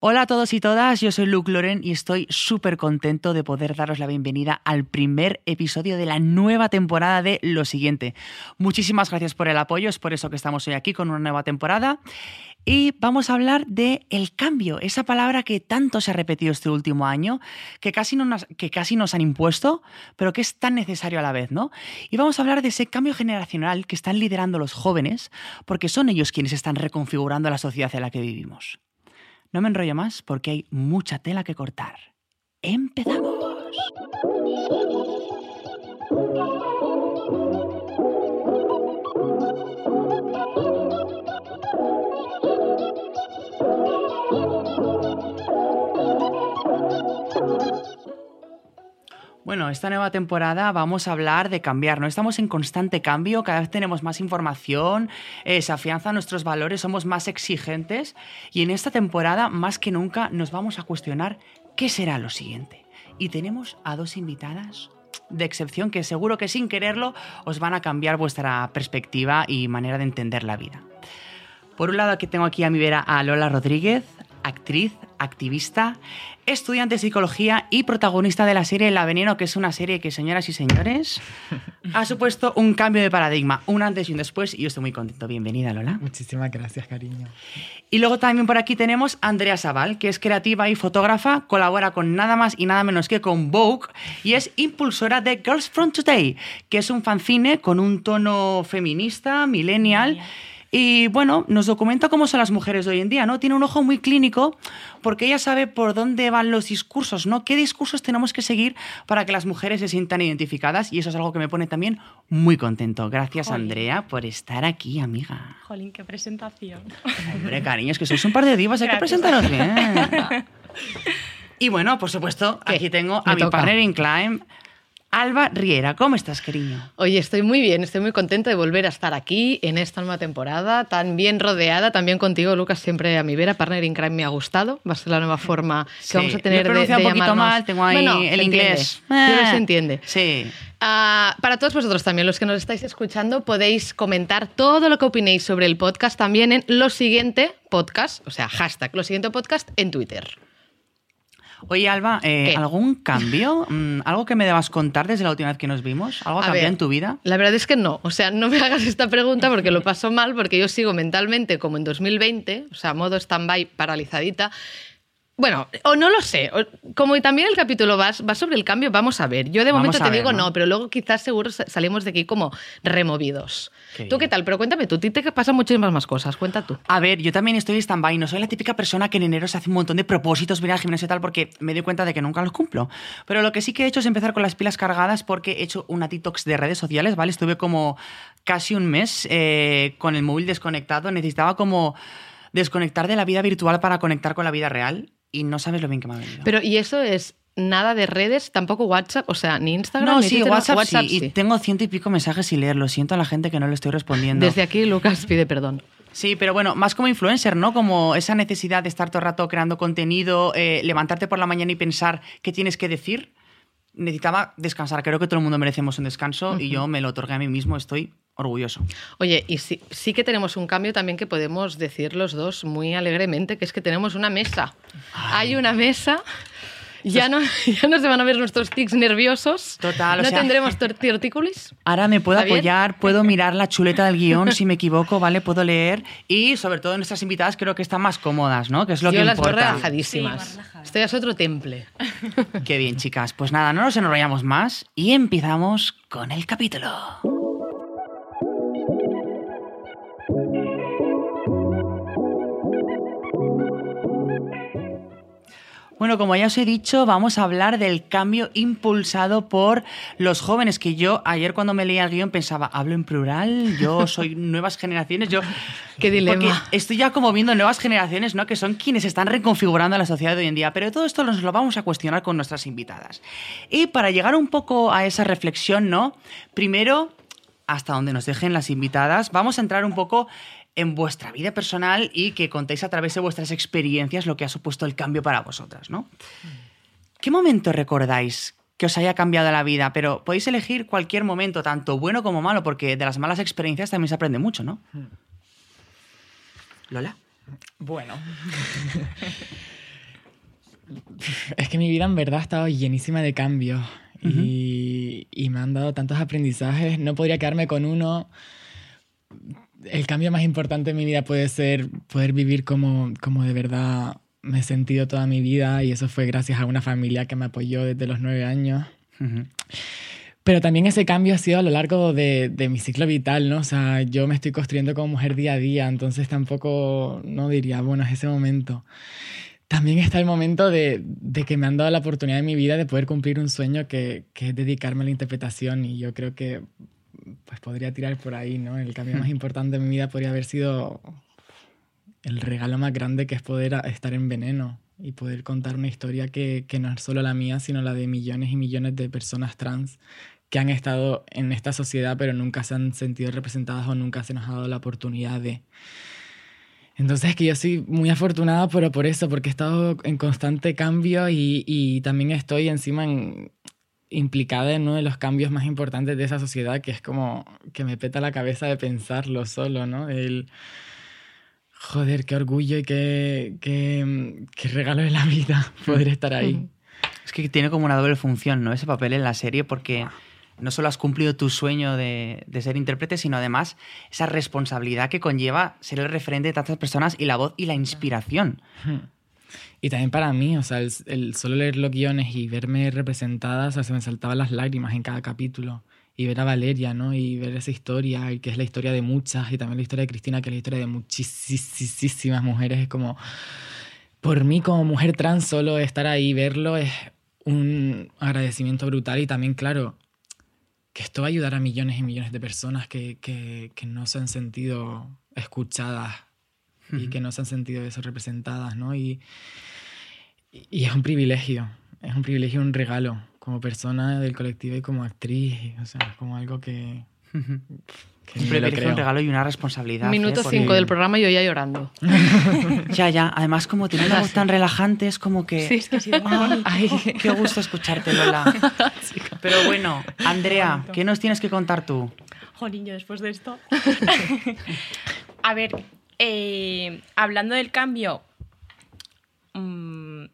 Hola a todos y todas, yo soy Luke Loren y estoy súper contento de poder daros la bienvenida al primer episodio de la nueva temporada de Lo Siguiente. Muchísimas gracias por el apoyo, es por eso que estamos hoy aquí con una nueva temporada. Y vamos a hablar de el cambio, esa palabra que tanto se ha repetido este último año, que casi, nos, que casi nos han impuesto, pero que es tan necesario a la vez, ¿no? Y vamos a hablar de ese cambio generacional que están liderando los jóvenes, porque son ellos quienes están reconfigurando la sociedad en la que vivimos. No me enrollo más porque hay mucha tela que cortar. ¡Empezamos! Bueno, esta nueva temporada vamos a hablar de cambiar, ¿no? Estamos en constante cambio, cada vez tenemos más información, eh, se afianzan nuestros valores, somos más exigentes y en esta temporada más que nunca nos vamos a cuestionar qué será lo siguiente. Y tenemos a dos invitadas de excepción que seguro que sin quererlo os van a cambiar vuestra perspectiva y manera de entender la vida. Por un lado, aquí tengo aquí a mi vera a Lola Rodríguez, actriz, activista, estudiante de psicología y protagonista de la serie La Veneno, que es una serie que, señoras y señores, ha supuesto un cambio de paradigma, un antes y un después, y yo estoy muy contento. Bienvenida, Lola. Muchísimas gracias, cariño. Y luego también por aquí tenemos a Andrea Sabal, que es creativa y fotógrafa, colabora con nada más y nada menos que con Vogue, y es impulsora de Girls From Today, que es un fanzine con un tono feminista, millennial. Y bueno, nos documenta cómo son las mujeres de hoy en día, ¿no? Tiene un ojo muy clínico porque ella sabe por dónde van los discursos, ¿no? ¿Qué discursos tenemos que seguir para que las mujeres se sientan identificadas? Y eso es algo que me pone también muy contento. Gracias, Andrea, por estar aquí, amiga. Jolín, qué presentación. Hombre, cariño, es que sois un par de divas, hay que presentaros bien. y bueno, por supuesto, aquí tengo a mi partner in crime, Alba Riera, ¿cómo estás, cariño? Oye, estoy muy bien, estoy muy contenta de volver a estar aquí en esta nueva temporada, tan bien rodeada, también contigo, Lucas, siempre a mi vera. Partner in Crime me ha gustado, va a ser la nueva forma que vamos a tener de, de un poquito llamarnos. mal, tengo ahí Bueno, el inglés. pero Eh. se entiende. Sí. Ah, para todos vosotros también, los que nos estáis escuchando, podéis comentar todo lo que opinéis sobre el podcast también en lo siguiente podcast, o sea, hashtag lo siguiente podcast en Twitter. Oye, Alba, eh. ¿algún cambio? Mm, ¿Algo que me debas contar desde la última vez que nos vimos? ¿Algo ver, en tu vida? La verdad es que no. O sea, no me hagas esta pregunta porque lo paso mal, porque yo sigo mentalmente como en 2020, o sea, modo stand-by, paralizadita. Bueno, o no lo sé. Como también el capítulo va, va sobre el cambio, vamos a ver. Yo de Vamos momento te ver, digo ¿no? ¿no? pero luego quizás seguro sa- salimos de aquí como removidos. Qué ¿Tú qué tal? Pero cuéntame tú, ti te pasan muchísimas más cosas. Cuenta tú. A ver, yo también estoy stand-by. No soy la típica persona que en enero se hace un montón de propósitos, venir al gimnasio y tal, porque me doy cuenta de que nunca los cumplo. Pero lo que sí que he hecho es empezar con las pilas cargadas porque he hecho una detox de redes sociales, ¿vale? Estuve como casi un mes eh, con el móvil desconectado. Necesitaba como desconectar de la vida virtual para conectar con la vida real y no sabes lo bien que me ha venido. Pero, ¿y eso es nada de redes? ¿Tampoco WhatsApp? O sea, ni Instagram, no, ni sí, Twitter, WhatsApp, WhatsApp sí. Y tengo ciento y pico mensajes sin leer. Lo siento a la gente que no le estoy respondiendo. Desde aquí, Lucas pide perdón. Sí, pero bueno, más como influencer, ¿no? Como esa necesidad de estar todo el rato creando contenido, eh, levantarte por la mañana y pensar qué tienes que decir. Necesitaba descansar. Creo que todo el mundo merecemos un descanso y yo me lo otorgué a mí mismo. Estoy orgulloso. Oye, y sí, sí que tenemos un cambio también que podemos decir los dos muy alegremente, que es que tenemos una mesa. Hay una mesa. Ya no, ya no se van a ver nuestros tics nerviosos. Total, o No sea- tendremos tor- tortícolis. Ahora me puedo apoyar, puedo mirar la chuleta del guion si me equivoco, ¿vale? Puedo leer y sobre todo nuestras invitadas creo que están más cómodas, ¿no? Que es lo Yo que las importa. relajadísimas. Sí. Esto ya es otro temple. Qué bien, chicas. Pues nada, no nos enrollamos más y empezamos con el capítulo. Bueno, como ya os he dicho, vamos a hablar del cambio impulsado por los jóvenes, que yo ayer cuando me leía el guion pensaba, hablo en plural, yo soy nuevas generaciones, yo... Qué dilema. Porque estoy ya como viendo nuevas generaciones, ¿no? Que son quienes están reconfigurando la sociedad de hoy en día. Pero todo esto nos lo vamos a cuestionar con nuestras invitadas. Y para llegar un poco a esa reflexión, ¿no? Primero, hasta donde nos dejen las invitadas, vamos a entrar un poco en vuestra vida personal y que contéis a través de vuestras experiencias lo que ha supuesto el cambio para vosotras, ¿no? ¿Qué momento recordáis que os haya cambiado la vida? Pero podéis elegir cualquier momento, tanto bueno como malo, porque de las malas experiencias también se aprende mucho, ¿no? Lola. Bueno. Es que mi vida en verdad ha estado llenísima de cambios y, y me han dado tantos aprendizajes. No podría quedarme con uno. El cambio más importante en mi vida puede ser poder vivir como, como de verdad me he sentido toda mi vida y eso fue gracias a una familia que me apoyó desde los nueve años. Pero también ese cambio ha sido a lo largo de, de, mi ciclo vital, ¿no? O sea, yo me estoy construyendo como mujer día a día, entonces tampoco, no diría, bueno, es ese momento. También está el momento de, de que me han dado la oportunidad en mi vida de poder cumplir un sueño que, que es dedicarme a la interpretación y yo creo que pues podría tirar por ahí, ¿no? El cambio más importante de mi vida podría haber sido el regalo más grande que es poder estar en veneno y poder contar una historia que, que, no es solo la mía, sino la de millones y millones de personas trans que han estado en esta sociedad pero nunca se han sentido representadas o nunca se nos ha dado la oportunidad de. Entonces que yo soy muy afortunada pero por eso, porque he estado en constante cambio y, y también estoy encima en, implicada en uno de los cambios más importantes de esa sociedad, que es como que me peta la cabeza de pensarlo solo, ¿no? El, joder, qué orgullo y qué, qué, qué regalo de la vida poder estar ahí. Es que tiene como una doble función, ¿no? Ese papel en la serie, porque no solo has cumplido tu sueño de, de, ser intérprete, sino además esa responsabilidad que conlleva ser el referente de tantas personas y la voz y la inspiración. Y también para mí, o sea, el, solo leer los guiones y verme representada, o sea, se me saltaban las lágrimas en cada capítulo. Y ver a Valeria, ¿no? Y ver esa historia, que es la historia de muchas, y también la historia de Cristina, que es la historia de muchísimas mujeres. Es como, por mí como mujer trans, solo estar ahí verlo es un agradecimiento brutal. Y también, claro, que esto va a ayudar a millones y millones de personas que, que, que no se han sentido escuchadas y que no se han sentido eso representadas, ¿no? Y, y es un privilegio, es un privilegio, un regalo como persona del colectivo y como actriz, o sea, es como algo que... que un privilegio, un regalo y una responsabilidad. Minuto 5 ¿eh? Porque... del programa y yo ya llorando. ya, ya. Además, como tiene una voz tan relajante, es como que... Sí, es que sí. Ay, ay, qué gusto escucharte, Lola. Pero bueno, Andrea, ¿qué nos tienes que contar tú? Jolín, yo después de esto... A ver, eh, hablando del cambio, mmm,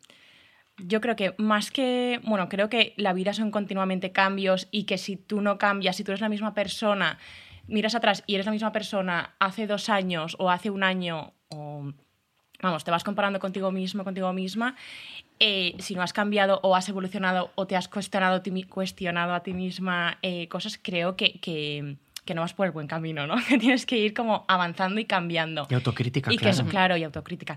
yo creo que más que, bueno, creo que la vida son continuamente cambios y que si tú no cambias, si tú eres la misma persona, miras atrás y eres la misma persona hace dos años o hace un año o, vamos, te vas comparando contigo mismo, contigo misma, eh, si no has cambiado o has evolucionado o te has cuestionado, cuestionado a ti misma eh, cosas, creo que, que que no vas por el buen camino, ¿no? Que tienes que ir como avanzando y cambiando. Y autocrítica, y claro. Que eso, claro, y autocrítica.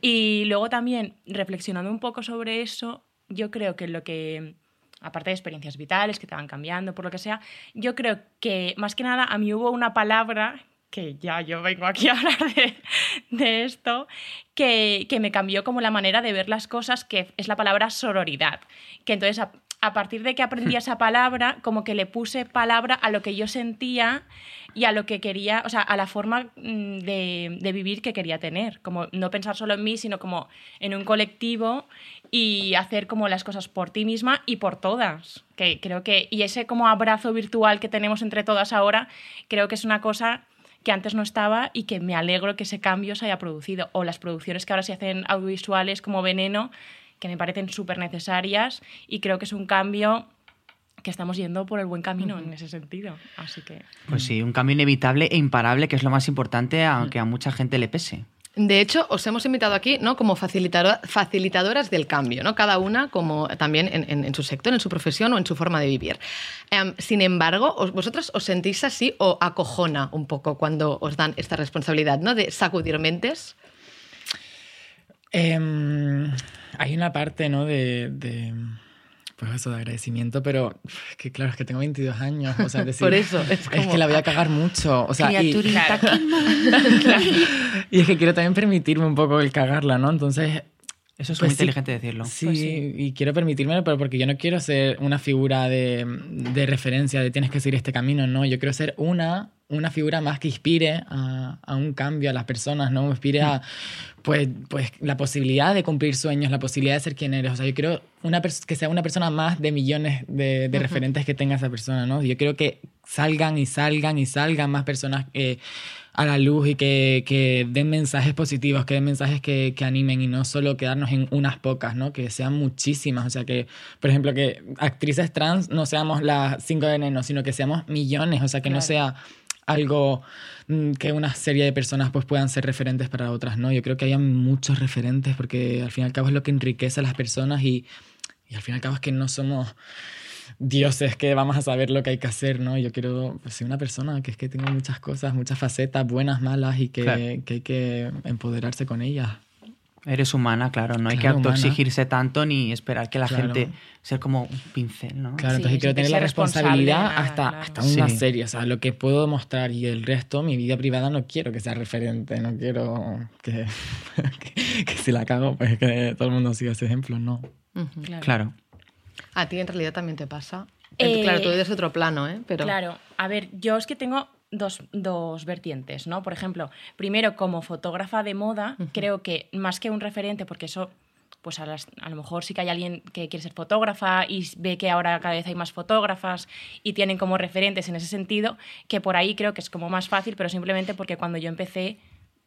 Y luego también, reflexionando un poco sobre eso, yo creo que lo que, aparte de experiencias vitales que te van cambiando, por lo que sea, yo creo que más que nada a mí hubo una palabra que ya yo vengo aquí a hablar de, de esto, que, que, me cambió como la manera de ver las cosas, que es la palabra sororidad. Que entonces a, partir de que aprendí esa palabra, como que le puse palabra a lo que yo sentía y a lo que quería, o sea, a la forma de, de, vivir que quería tener. Como no pensar solo en mí, sino como en un colectivo y hacer como las cosas por ti misma y por todas. Que creo que, y ese como abrazo virtual que tenemos entre todas ahora, creo que es una cosa que antes no estaba y que me alegro que ese cambio se haya producido. O las producciones que ahora se hacen audiovisuales como Veneno, que me parecen súper necesarias y creo que es un cambio que estamos yendo por el buen camino uh -huh. en ese sentido. Así que... Pues sí, un cambio inevitable e imparable, que es lo más importante, aunque a mucha gente le pese. De hecho, os hemos invitado aquí ¿no? como facilitador, facilitadoras del cambio, ¿no? cada una como también en, en, en, su sector, en su profesión o en su forma de vivir. Um, sin embargo, os, ¿vosotras os sentís así o acojona un poco cuando os dan esta responsabilidad ¿no? de sacudir mentes? Eh, hay una parte, ¿no? De, de, pues eso, de agradecimiento, pero es que claro, es que tengo 22 años, o sea, decir, Por eso, es, como... es, que la voy a cagar mucho, o sea, y, claro. y es que quiero también permitirme un poco el cagarla, ¿no? Entonces, eso es pues muy sí, inteligente decirlo. Sí, pues sí, y quiero permitírmelo, pero porque yo no quiero ser una figura de, de, referencia de tienes que seguir este camino, no. Yo quiero ser una, una figura más que inspire a, a un cambio a las personas, ¿no? Inspire a pues, pues la posibilidad de cumplir sueños, la posibilidad de ser quien eres. O sea, yo quiero una que sea una persona más de millones de, de uh -huh. referentes que tenga esa persona, ¿no? Yo creo que salgan y salgan y salgan más personas eh, a la luz y que, que, den mensajes positivos, que den mensajes que, que, animen y no solo quedarnos en unas pocas, ¿no? Que sean muchísimas. O sea, que, por ejemplo, que actrices trans no seamos las cinco de enero, sino que seamos millones. O sea, que claro. no sea algo mm, que una serie de personas pues puedan ser referentes para otras, ¿no? Yo creo que haya muchos referentes porque al fin y al cabo es lo que enriquece a las personas y, y al fin y al cabo es que no somos dioses que vamos a saber lo que hay que hacer, ¿no? Yo quiero pues, ser una persona que es que tenga muchas cosas, muchas facetas, buenas, malas, y que, claro. que hay que empoderarse con ellas. Eres humana, claro, no hay que autoexigirse tanto ni esperar que la claro. gente sea como un pincel, ¿no? Claro, entonces sí, quiero tener la responsabilidad nada, hasta, claro. hasta una sí. serie, o sea, lo que puedo mostrar y el resto, mi vida privada no quiero que sea referente, no quiero que, que, que si la cago, pues que todo el mundo siga ese ejemplo, no. Uh -huh. claro. A ti en realidad también te pasa. Eh, claro, tú eres otro plano, ¿eh? Pero... Claro, a ver, yo es que tengo dos, dos, vertientes, ¿no? Por ejemplo, primero como fotógrafa de moda, uh -huh. creo que más que un referente, porque eso, pues a, las, a, lo mejor sí que hay alguien que quiere ser fotógrafa y ve que ahora cada vez hay más fotógrafas y tienen como referentes en ese sentido, que por ahí creo que es como más fácil, pero simplemente porque cuando yo empecé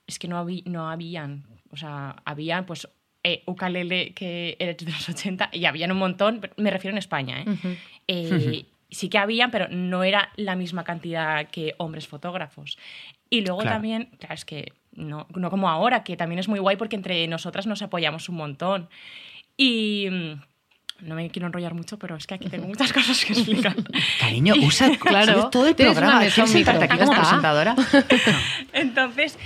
es que no, había, no habían, o sea, habían pues eh, ukalele que eres de los 80 y habían un montón, me refiero en España, ¿eh? Uh -huh. eh sí que habían, pero no era la misma cantidad que hombres fotógrafos. Y luego claro. también, claro, es que no, no como ahora, que también es muy guay porque entre nosotras nos apoyamos un montón. Y mm, no me quiero enrollar mucho, pero es que aquí tengo muchas cosas que explicar. Cariño, usa claro, todo el programa. ¿Quieres sentarte aquí como presentadora? Entonces,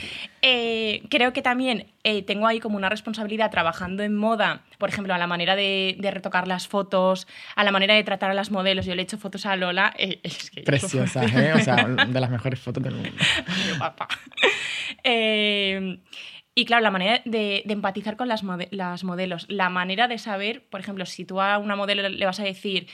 eh, creo que también eh, tengo ahí como una responsabilidad trabajando en moda, por ejemplo, a la manera de, de, retocar las fotos, a la manera de tratar a las modelos. Yo le he hecho fotos a Lola. Eh, es que Preciosa, ¿eh? O sea, de las mejores fotos del mundo. papá. Eh, y claro, la manera de, de empatizar con las, mode las, modelos, la manera de saber, por ejemplo, si tú a una modelo le vas a decir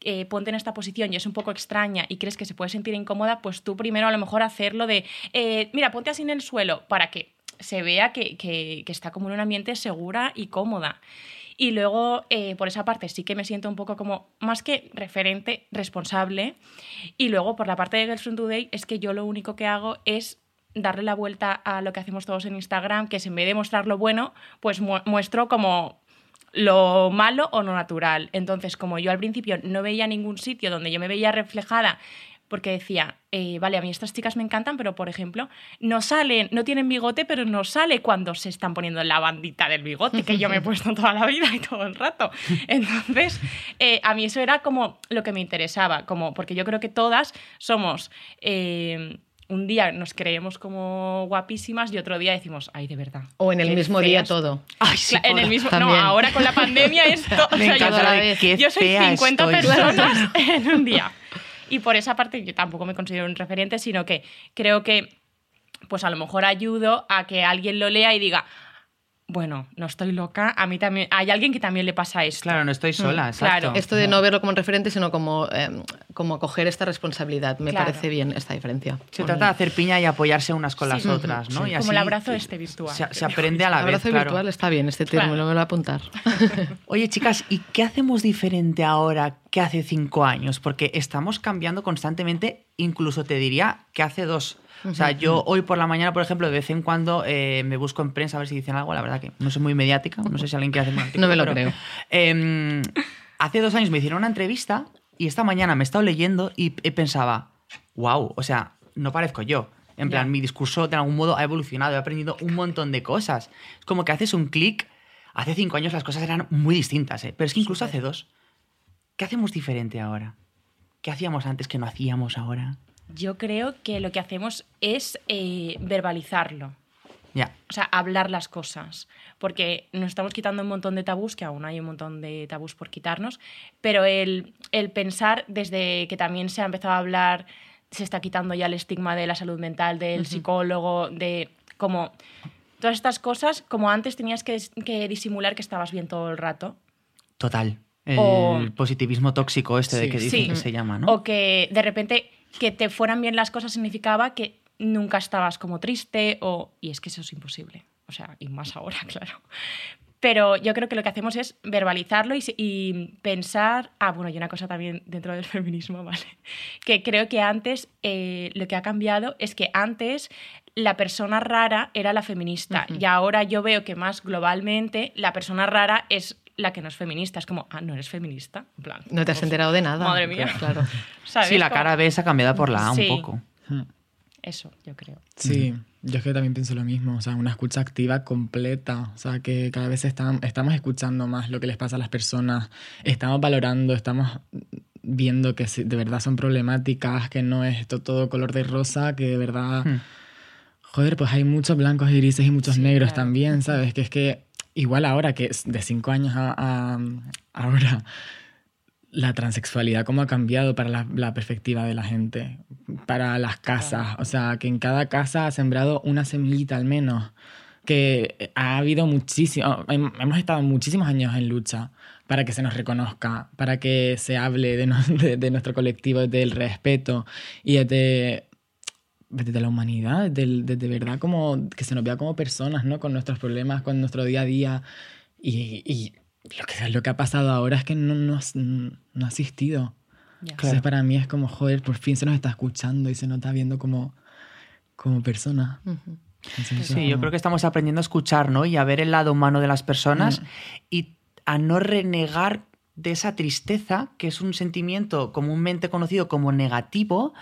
eh, ponte en esta posición y es un poco extraña y crees que se puede sentir incómoda, pues tú primero a lo mejor hacerlo de, eh, mira, ponte así en el suelo para que se vea que, que, está como en un ambiente segura y cómoda. Y luego, eh, por esa parte, sí que me siento un poco como, más que referente, responsable. Y luego, por la parte de Girls from Today, es que yo lo único que hago es darle la vuelta a lo que hacemos todos en Instagram, que es en vez de mostrar lo bueno, pues mu muestro como lo malo o lo natural. Entonces, como yo al principio no veía ningún sitio donde yo me veía reflejada, porque decía, eh, vale, a mí estas chicas me encantan, pero por ejemplo, no salen, no tienen bigote, pero no sale cuando se están poniendo la bandita del bigote, que yo me he puesto toda la vida y todo el rato. Entonces, eh, a mí eso era como lo que me interesaba, como, porque yo creo que todas somos... Eh, un día nos creemos como guapísimas y otro día decimos, ay, de verdad. O en el mismo feas. día todo. Ay, sí, en el mismo No, ahora con la pandemia esto. Me o sea, yo, soy, yo soy 50 estoy. personas en un día. Y por esa parte yo tampoco me considero un referente, sino que creo que pues a lo mejor ayudo a que alguien lo lea y diga, bueno, no estoy loca, a mí también, hay alguien que también le pasa esto. Claro, no estoy sola, mm, exacto. Claro. Esto de no verlo como un referente, sino como, eh, como coger esta responsabilidad, me claro. parece bien esta diferencia. Se bueno. trata de hacer piña y apoyarse unas con sí. las otras, ¿no? Sí. Y así como el abrazo este virtual. Se, se aprende a la el vez, abrazo claro. virtual está bien, este término, claro. me lo voy a apuntar. Oye, chicas, ¿y qué hacemos diferente ahora que hace cinco años? Porque estamos cambiando constantemente, incluso te diría que hace dos. O sea, yo hoy por la mañana, por ejemplo, de vez en cuando eh, me busco en prensa a ver si dicen algo. La verdad que no soy muy mediática. No sé si alguien quiere hacer un artículo. No me lo pero, creo. Eh, hace dos años me hicieron una entrevista y esta mañana me he estado leyendo y, y pensaba, wow, o sea, no parezco yo. En plan, yeah. mi discurso de algún modo ha evolucionado, he aprendido un montón de cosas. Es como que haces un clic. Hace cinco años las cosas eran muy distintas, ¿eh? pero es que incluso hace dos. ¿Qué hacemos diferente ahora? ¿Qué hacíamos antes que no hacíamos ahora? Yo creo que lo que hacemos es eh, verbalizarlo. Yeah. O sea, hablar las cosas. Porque nos estamos quitando un montón de tabús, que aún hay un montón de tabús por quitarnos, pero el, el pensar desde que también se ha empezado a hablar, se está quitando ya el estigma de la salud mental, del uh -huh. psicólogo, de como todas estas cosas, como antes tenías que, que disimular que estabas bien todo el rato. Total. El o, positivismo tóxico este sí, de que dicen sí. que se llama, ¿no? O que de repente que te fueran bien las cosas significaba que nunca estabas como triste o... Y es que eso es imposible. O sea, y más ahora, claro. Pero yo creo que lo que hacemos es verbalizarlo y, pensar. Ah, bueno, y una cosa también dentro del feminismo, ¿vale? Que creo que antes eh, lo que ha cambiado es que antes la persona rara era la feminista y ahora yo veo que más globalmente la persona rara es la que no es feminista. Es como, ah, no eres feminista. En plan, No te has pues, enterado de nada. Madre mía. Claro. ¿sabes? Sí, la cara B se ha cambiado por la A Sí. un poco. Eso, yo creo. Sí, yo es que también pienso lo mismo, o sea, una escucha activa completa, o sea, que cada vez están, estamos escuchando más lo que les pasa a las personas, estamos valorando, estamos viendo que de verdad son problemáticas, que no es esto todo color de rosa, que de verdad, Hmm. joder, pues hay muchos blancos y grises y muchos Sí, negros claro. también, ¿sabes? Que es que igual ahora, que es de cinco años a, a- ahora, la transexualidad, cómo ha cambiado para la, la perspectiva de la gente, para las casas. O sea, que en cada casa ha sembrado una semillita al menos. Que ha habido muchísimo. hem- Hemos estado muchísimos años en lucha para que se nos reconozca, para que se hable de, no- de- de nuestro colectivo, del respeto y de, de la humanidad, del- de, de verdad como que se nos vea como personas, ¿no? Con nuestros problemas, con nuestro día a día. Y, y lo, que, lo que ha pasado ahora es que no, no, ha existido. Ya. Entonces para mí es como, joder, por fin se nos está escuchando y se nos está viendo como, como persona. Entonces, Sí, yo como- creo que estamos aprendiendo a escuchar, ¿no? Y a ver el lado humano de las personas y a no renegar de esa tristeza, que es un sentimiento comúnmente conocido como negativo,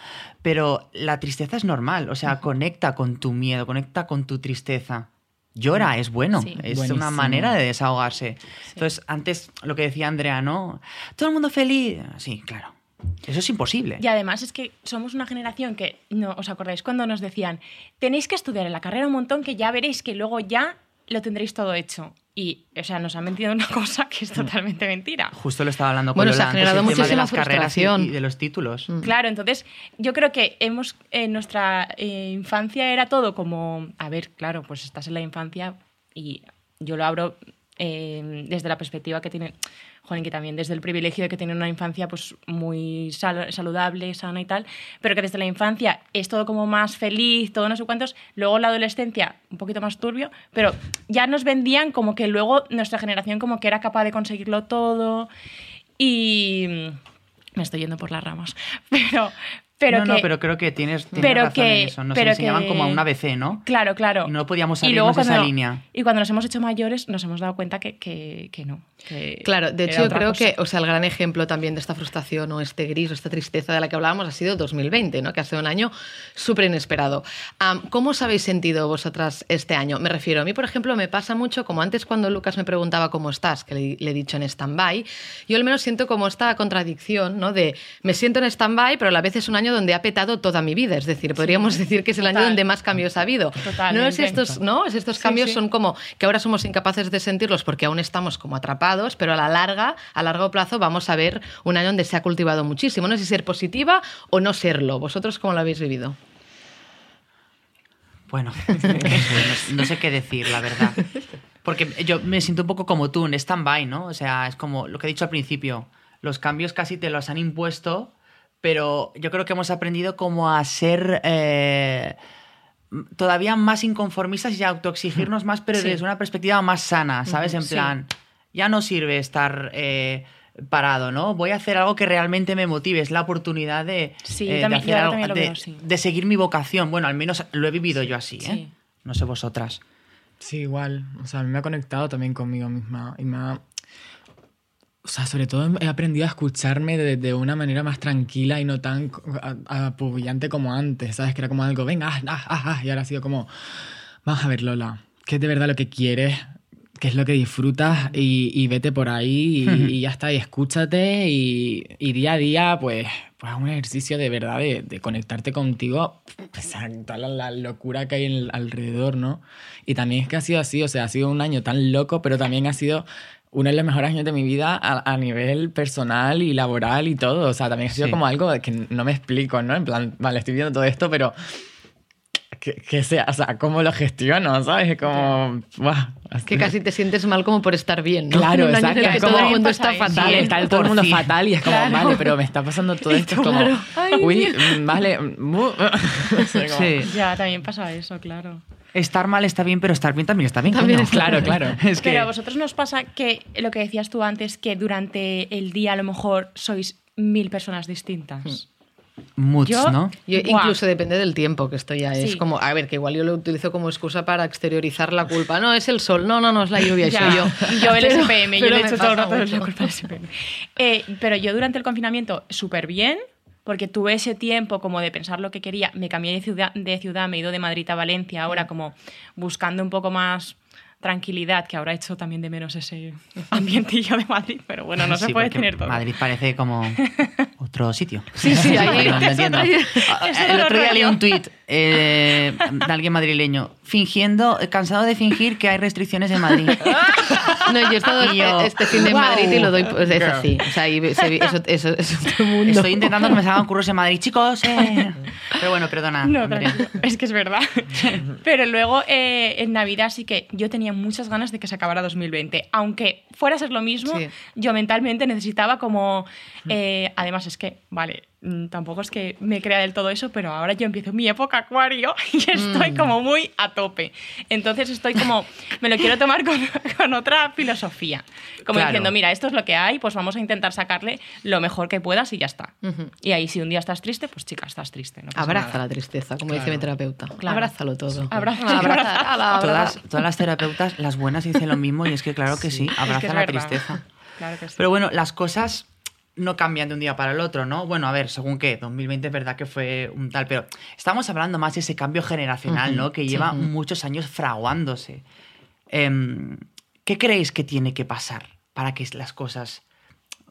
pero la tristeza es normal, o sea, conecta con tu miedo, conecta con tu tristeza. Llora, es bueno, Sí. es Buenísimo. una manera de desahogarse. Entonces, antes lo que decía Andrea, ¿no? Todo el mundo feliz. Sí, claro. Eso es imposible. Y además es que somos una generación que, no os acordáis cuando nos decían, tenéis que estudiar en la carrera un montón que ya veréis que luego ya lo tendréis todo hecho. Y, o sea, nos han mentido una cosa que es totalmente mentira. Justo lo estaba hablando con Bueno, se ha antes, generado el tema de las carreras y- de los títulos. Mm. Claro, entonces yo creo que hemos en nuestra eh, infancia era todo como, a ver, claro, pues estás en la infancia y yo lo abro eh, desde la perspectiva que tiene, joder, que también desde el privilegio de que tiene una infancia pues muy sal- saludable, sana y tal, pero que desde la infancia es todo como más feliz, todo no sé cuántos, luego la adolescencia un poquito más turbio, pero ya nos vendían como que luego nuestra generación como que era capaz de conseguirlo todo y me estoy yendo por las ramas, pero pero no, que no, pero creo que tienes, tienes pero razón que- en eso. Nos pero enseñaban que- como a un ABC, ¿no? Claro, claro. Y no podíamos salirnos de esa línea. Y cuando nos hemos hecho mayores nos hemos dado cuenta que, que, que no. que Claro, de hecho yo creo cosa. que, o sea, el gran ejemplo también de esta frustración o este gris o esta tristeza de la que hablábamos ha sido 2020, ¿no? Que ha sido un año súper inesperado. Am, ¿Cómo os habéis sentido vosotras este año? Me refiero, a mí, por ejemplo, me pasa mucho, como antes cuando Lucas me preguntaba cómo estás, que le, le he dicho en stand-by, yo al menos siento como esta contradicción, ¿no? De me siento en stand-by, pero a la vez es un año donde ha petado toda mi vida. Es decir, podríamos decir que es el año Total. donde más cambios ha habido. No Totalmente. es estos, ¿no? Es estos cambios sí. son como que ahora somos incapaces de sentirlos porque aún estamos como atrapados, pero a la larga, a largo plazo, vamos a ver un año donde se ha cultivado muchísimo. No sé si ser positiva o no serlo. ¿Vosotros cómo lo habéis vivido? Bueno, no sé, no- no sé qué decir, la verdad. Porque yo me siento un poco como tú, en stand-by, ¿no? O sea, es como lo que he dicho al principio. Los cambios casi te los han impuesto, pero yo creo que hemos aprendido como a ser eh, todavía más inconformistas y a autoexigirnos más, pero Sí. desde una perspectiva más sana, ¿sabes? En sí. plan, ya no sirve estar eh, parado, ¿no? Voy a hacer algo que realmente me motive. Es la oportunidad de, Sí, eh, de hacer algo- de- veo así. de seguir mi vocación. Bueno, al menos lo he vivido yo así, ¿eh? Sí. No sé vosotras. Sí, igual. O sea, a mí me ha conectado también conmigo misma y me ha... O sea, sobre todo he aprendido a escucharme de, de una manera más tranquila y no tan apabullante como antes, ¿sabes? Que era como algo, venga, ah, ah, ah, ah", y ahora ha sido como, vamos a ver, Lola, ¿qué es de verdad lo que quieres? ¿Qué es lo que disfrutas? Y, y vete por ahí y, y ya está, y escúchate y, y día a día, pues, pues un ejercicio de verdad de, de conectarte contigo, pues, toda la, la locura que hay en- alrededor, ¿no? Y también es que ha sido así, o sea, ha sido un año tan loco, pero también ha sido uno de los mejores años de mi vida a, a nivel personal y laboral y todo. O sea, también ha sido Sí. como algo que no me explico, ¿no? En plan, vale, estoy viendo todo esto, pero que, que sea, o sea, ¿cómo lo gestiono? ¿Sabes? Es como, ¡buah! Que casi te sientes mal como por estar bien, ¿no? Claro, En exacto, que todo el mundo está fatal. Sí, está todo el mundo fatal y es como, Claro. vale, pero me está pasando todo esto. Es como, claro. Ay. uy, mm, vale. mm, uh". O sea, como- Sí. Ya, también pasa eso, claro. estar mal está bien, pero estar bien también está bien. También está Claro, claro. Es que Pero a vosotros nos pasa que lo que decías tú antes, que durante el día a lo mejor sois mil personas distintas. Moods, Yo- ¿no? Yo incluso depende del tiempo que estoy ya. Es como, a ver, que igual yo lo utilizo como excusa para exteriorizar la culpa. No, es el sol. No, no, no es la lluvia, soy yo. Yo el Pero- SPM, yo le he hecho todo el rato mucho. la culpa al SPM. Eh, pero yo durante el confinamiento súper bien, porque tuve ese tiempo como de pensar lo que quería. Me cambié de ciudad, de ciudad, me he ido de Madrid a Valencia, ahora como buscando un poco más tranquilidad, que ahora he hecho también de menos ese ambientillo de Madrid, pero bueno, no se puede tener todo. Madrid parece como otro sitio. Sí, sí, ahí- No, no entiendo. El otro día leí un tuit de alguien madrileño, fingiendo, cansado de fingir que hay restricciones en Madrid. No, yo he estado Y yo, este fin de wow. Madrid y lo doy. Pues es Girl. así. O sea, ahí se eso, eso, eso es otro mundo. Estoy intentando que me salgan curros en Madrid, chicos. eh. Pero bueno, perdona. No, es que es verdad. Pero luego eh, en Navidad sí que yo tenía muchas ganas de que se acabara 2020. Aunque fuera a ser lo mismo, Sí. yo mentalmente necesitaba como... eh, además es que, vale, mm, tampoco es que me crea del todo eso, pero ahora yo empiezo mi época acuario y estoy Mm. como muy a tope. Entonces estoy como... Me lo quiero tomar con, con otra filosofía. Como Claro. diciendo, mira, esto es lo que hay, pues vamos a intentar sacarle lo mejor que puedas y ya está. Y ahí si un día estás triste, pues chica, estás triste. No pasa Abraza nada. la tristeza, como Claro. dice mi terapeuta. Claro. Abrázalo todo. Abraza- Abrazar, ala, Todas, todas las terapeutas, las buenas, dicen lo mismo y es que claro que sí, Es abraza que es la verdad. tristeza. Claro que sí. Pero bueno, las cosas no cambian de un día para el otro, ¿no? Bueno, a ver, según qué, 2020 es verdad que fue un tal, pero estamos hablando más de ese cambio generacional, ¿no? Que lleva muchos años fraguándose. Em, ¿Qué creéis que tiene que pasar para que las cosas,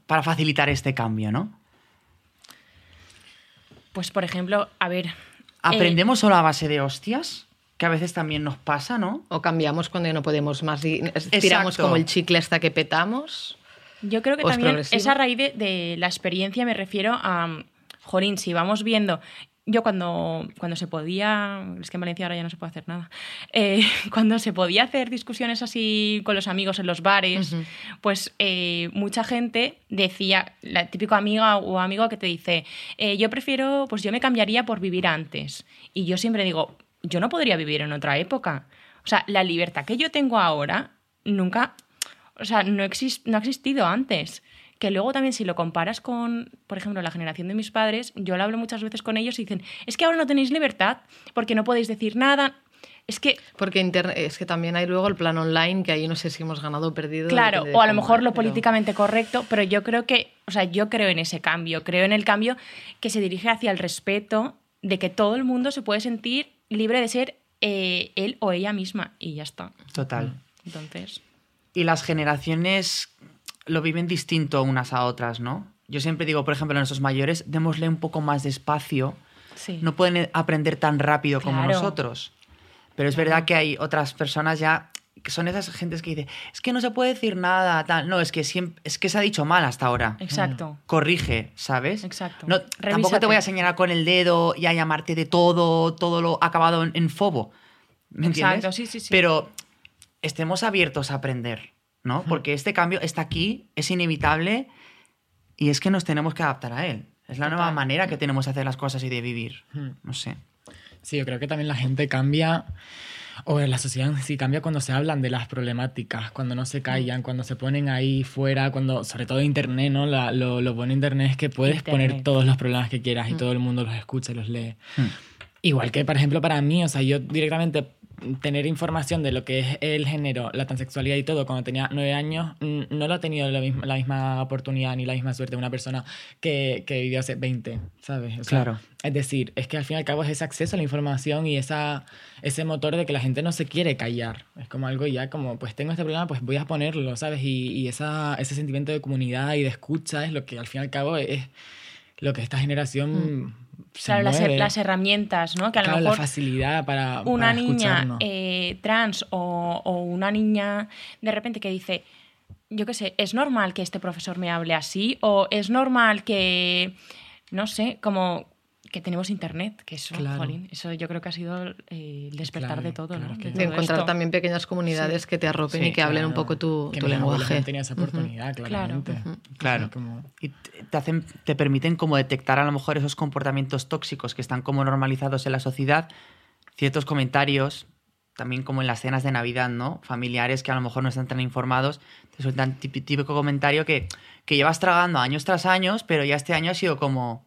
para facilitar este cambio, ¿no? Pues, por ejemplo, a ver. eh, ¿Aprendemos solo a base de hostias? Que a veces también nos pasa, ¿no? O cambiamos cuando ya no podemos más y Exacto. como el chicle hasta que petamos. yo creo que ¿O es también progresivo? es a raíz de, de la experiencia, me refiero a. Jorín, si vamos viendo. Yo cuando, cuando se podía, es que en Valencia ahora ya no se puede hacer nada, eh, cuando se podía hacer discusiones así con los amigos en los bares, pues eh, mucha gente decía, la típico amiga o amigo que te dice, eh, yo prefiero, pues yo me cambiaría por vivir antes. Y yo siempre digo, yo no podría vivir en otra época. O sea, la libertad que yo tengo ahora nunca, o sea, no, exis- no ha existido antes. Que luego también si lo comparas con, por ejemplo, la generación de mis padres, yo lo hablo muchas veces con ellos y dicen, es que ahora no tenéis libertad porque no podéis decir nada. Es que Porque internet, es que también hay luego el plan online, que ahí no sé si hemos ganado o perdido. Claro, o a lo mejor lo pero- políticamente correcto, pero yo creo que, o sea, yo creo en ese cambio, creo en el cambio que se dirige hacia el respeto de que todo el mundo se puede sentir libre de ser eh, él o ella misma y ya está. Total. Entonces, Y las generaciones lo viven distinto unas a otras, ¿no? Yo siempre digo, por ejemplo, a nuestros mayores, démosle un poco más de espacio. sí. No pueden aprender tan rápido como Claro. nosotros. Pero es verdad que hay otras personas ya que son esas gentes que dicen, es que no se puede decir nada, tal. No, es que siempre, es que se ha dicho mal hasta ahora. Exacto. Corrige, ¿sabes? Exacto. No, tampoco te voy a señalar con el dedo y a llamarte de todo, todo lo acabado en, en fobo. ¿Me entiendes? Exacto, sí, sí, sí. Pero estemos abiertos a aprender, ¿no? Porque este cambio está aquí, es inevitable y es que nos tenemos que adaptar a él. Es la nueva manera que tenemos de hacer las cosas y de vivir. No sé. Sí, yo creo que también la gente cambia, o la sociedad en sí cambia cuando se hablan de las problemáticas, cuando no se callan, cuando se ponen ahí fuera, cuando, sobre todo Internet, ¿no? La- lo, lo bueno de Internet es que puedes Internet. poner todos los problemas que quieras y todo el mundo los escucha y los lee. Igual que, por ejemplo, para mí, o sea, yo directamente tener información de lo que es el género, la transexualidad y todo cuando tenía nueve años, mm, no lo ha tenido la misma, la misma oportunidad ni la misma suerte de una persona que, que vivió hace 20, ¿sabes? O sea, Claro. Es decir, es que al fin y al cabo es ese acceso a la información y esa, ese motor de que la gente no se quiere callar. Es como algo ya como, pues tengo este problema, pues voy a ponerlo, ¿sabes? Y, y esa, ese sentimiento de comunidad y de escucha es lo que al fin y al cabo es lo que esta generación... se Claro, las, herramientas, ¿no? Que a lo Claro, la mejor facilidad para, una para niña eh, trans o, o una niña de repente que dice, yo qué sé, es normal que este profesor me hable así o es normal que, no sé, como que tenemos internet, que eso, Claro. jolín, eso yo creo que ha sido eh, el despertar Claro, de todo, claro ¿no? que De sí. De todo encontrar esto. también pequeñas comunidades que te arropen Sí, y que hablen un Claro, poco tu, que tu lenguaje. no tenían esa oportunidad, claramente. Ujú. Claro. Como- Y te, hacen, te permiten como detectar a lo mejor esos comportamientos tóxicos que están como normalizados en la sociedad, ciertos comentarios también como en las cenas de Navidad, ¿no? Familiares que a lo mejor no están tan informados, te sueltan típ- típico comentario que, que llevas tragando años tras años, pero ya este año ha sido como...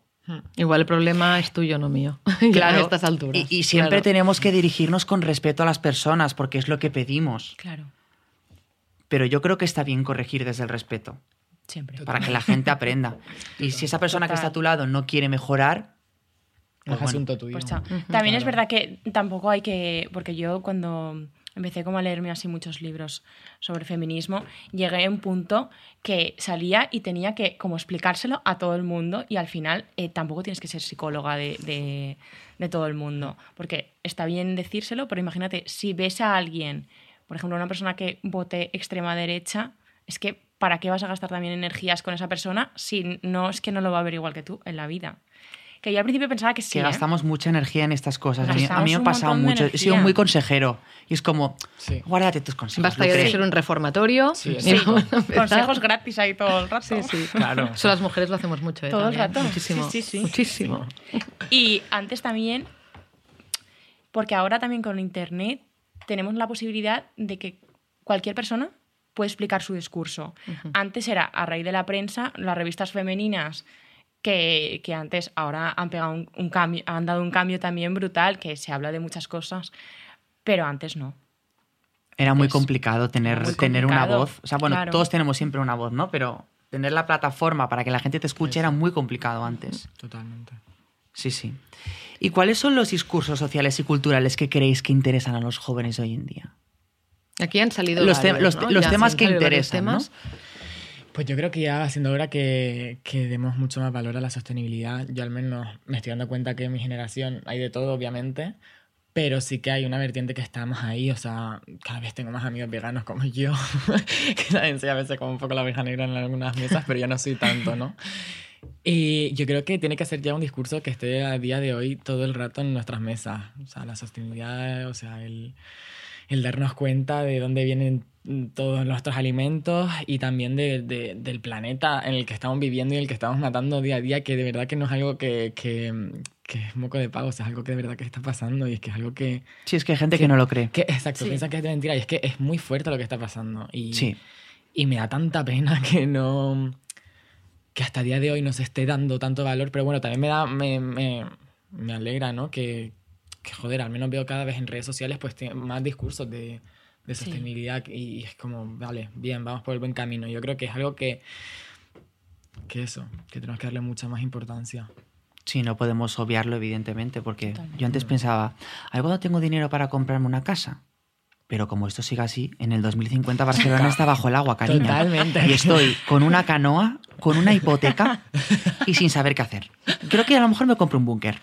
Igual el problema es tuyo, no mío. A estas alturas. Y, y siempre Claro. tenemos que dirigirnos con respeto a las personas, porque es lo que pedimos. Claro, Pero yo creo que está bien corregir desde el respeto, siempre. para que la gente aprenda. Y si esa persona que está a tu lado no quiere mejorar, es Pues bueno, asunto tuyo. Pues. También es Claro. verdad que tampoco hay que. Porque yo cuando empecé como a leerme así muchos libros sobre feminismo, llegué a un punto que salía y tenía que como explicárselo a todo el mundo y al final eh, tampoco tienes que ser psicóloga de, de- de todo el mundo. Porque está bien decírselo, pero imagínate, si ves a alguien, por ejemplo, una persona que vote extrema derecha, es que ¿para qué vas a gastar también energías con esa persona si no es que no lo va a ver igual que tú en la vida? Que yo al principio pensaba que sí. que ¿eh? gastamos mucha energía en estas cosas. A mí, a Gastamos mí me ha pasado mucho. He sido muy consejero. Y es como, Sí. guárdate tus consejos. Basta ya de ser un reformatorio. Sí, empezar. Consejos gratis ahí todo el rato. Sí, sí. Claro. Eso las mujeres lo hacemos mucho, ¿eh? Todo el rato. Muchísimo. Sí, sí, sí. Muchísimo. Y antes también, porque ahora también con Internet tenemos la posibilidad de que cualquier persona puede explicar su discurso. Antes era a raíz de la prensa, las revistas femeninas que, que antes ahora han pegado un, un cambio, han dado un cambio también brutal, que se habla de muchas cosas, pero antes no. Era muy Es complicado tener, muy tener una voz. O sea, bueno, claro. todos tenemos siempre una voz, ¿no? Pero tener la plataforma para que la gente te escuche era muy complicado antes. Totalmente. Sí, sí. ¿Y cuáles son los discursos sociales y culturales que creéis que interesan a los jóvenes hoy en día? Aquí han salido Los te- varios, los los temas que interesan, ¿no? Pues yo creo que ya siendo hora que, que demos mucho más valor a la sostenibilidad. Yo al menos me estoy dando cuenta que en mi generación hay de todo, obviamente, pero sí que hay una vertiente que está más ahí. O sea, cada vez tengo más amigos veganos como yo, que también soy a veces como un poco la oveja negra en algunas mesas, pero yo no soy tanto, ¿no? Y yo creo que tiene que ser ya un discurso que esté a día de hoy todo el rato en nuestras mesas. O sea, la sostenibilidad, o sea, el, el darnos cuenta de dónde vienen todos nuestros alimentos y también de- de- del planeta en el que estamos viviendo y el que estamos matando día a día, que de verdad que no es algo que, que, que es moco de pago, o sea, es algo que de verdad que está pasando y es que es algo que... Sí, es que hay gente que no lo cree. que exacto, Sí. piensan que es de mentira y es que es muy fuerte lo que está pasando. Y, Sí. y me da tanta pena que no. que hasta el día de hoy no se esté dando tanto valor, pero bueno, también me da. me, me, me alegra, ¿no? Que, que, joder, al menos veo cada vez en redes sociales pues más discursos de, de Sí. sostenibilidad y es como, vale, bien, vamos por el buen camino. Yo creo que es algo que. que eso, que tenemos que darle mucha más importancia. Sí, no podemos obviarlo, evidentemente, porque Totalmente. yo antes pensaba, ¿ay, cuándo tengo dinero para comprarme una casa? Pero como esto sigue así, en el 2050 Barcelona está bajo el agua, cariño. Totalmente. Y estoy con una canoa, con una hipoteca y sin saber qué hacer. Creo que a lo mejor me compro un búnker.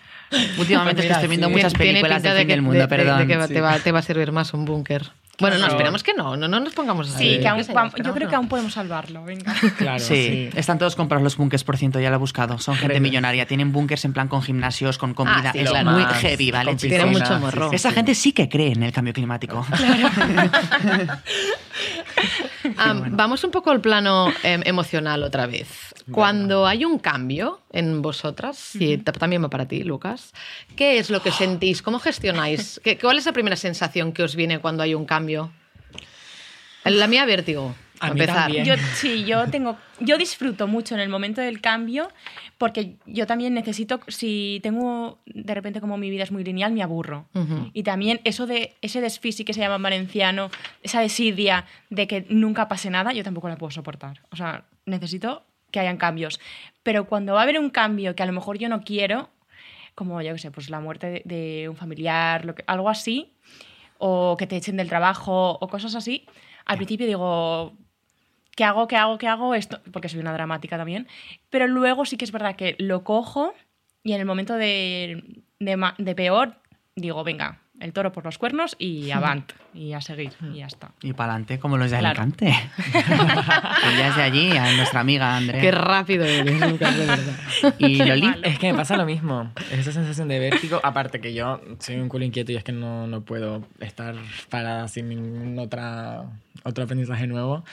Últimamente es que Mira, estoy viendo sí. muchas películas del de fin que- del mundo, de- de- perdón. de que sí. te, va, te va a servir más un búnker. Bueno, no, Claro. esperemos que no, no, no nos pongamos así. Sí, que aún, yo creo que aún podemos salvarlo, venga. Claro, Sí, están todos comprados los búnkers, por ciento, ya lo he buscado. Son gente millonaria, tienen búnkers en plan con gimnasios, con comida. Ah, sí, es claro. muy heavy, ¿vale? con chicos? Tiene piscina, mucho sí, morro. sí. Esa gente sí que cree en el cambio climático. Ah, Vamos un poco al plano em, emocional otra vez. Cuando hay un cambio en vosotras, y ta- también va para ti, Lucas, ¿qué es lo que sentís? ¿Cómo gestionáis? ¿Qué, ¿Cuál es la primera sensación que os viene cuando hay un cambio? La mía, vértigo. A mí empezar. también. Yo, sí, yo tengo, yo disfruto mucho en el momento del cambio porque yo también necesito, si tengo de repente como mi vida es muy lineal, me aburro. Ujú. Y también eso de ese desfisi que se llama en valenciano, esa desidia de que nunca pase nada, yo tampoco la puedo soportar. O sea, necesito que hayan cambios. Pero cuando va a haber un cambio que a lo mejor yo no quiero, como yo qué sé, pues la muerte de, un familiar, lo que- algo así, o que te echen del trabajo o cosas así, al principio digo, ¿qué hago? ¿Qué hago? ¿Qué hago? Esto, porque soy una dramática también. Pero luego sí que es verdad que lo cojo y en el momento de, de peor digo, venga, el toro por los cuernos y avant, y a seguir, y ya está. Y para adelante, como los de Claro. Alicante. ya es de allí, a nuestra amiga Andrea. Qué rápido eres, Lucas, de verdad. Y Qué Loli, malo. Es que me pasa lo mismo. Esa sensación de vértigo. Aparte que yo soy un culo inquieto y es que no, no puedo estar parada sin ningún otra, otro aprendizaje nuevo.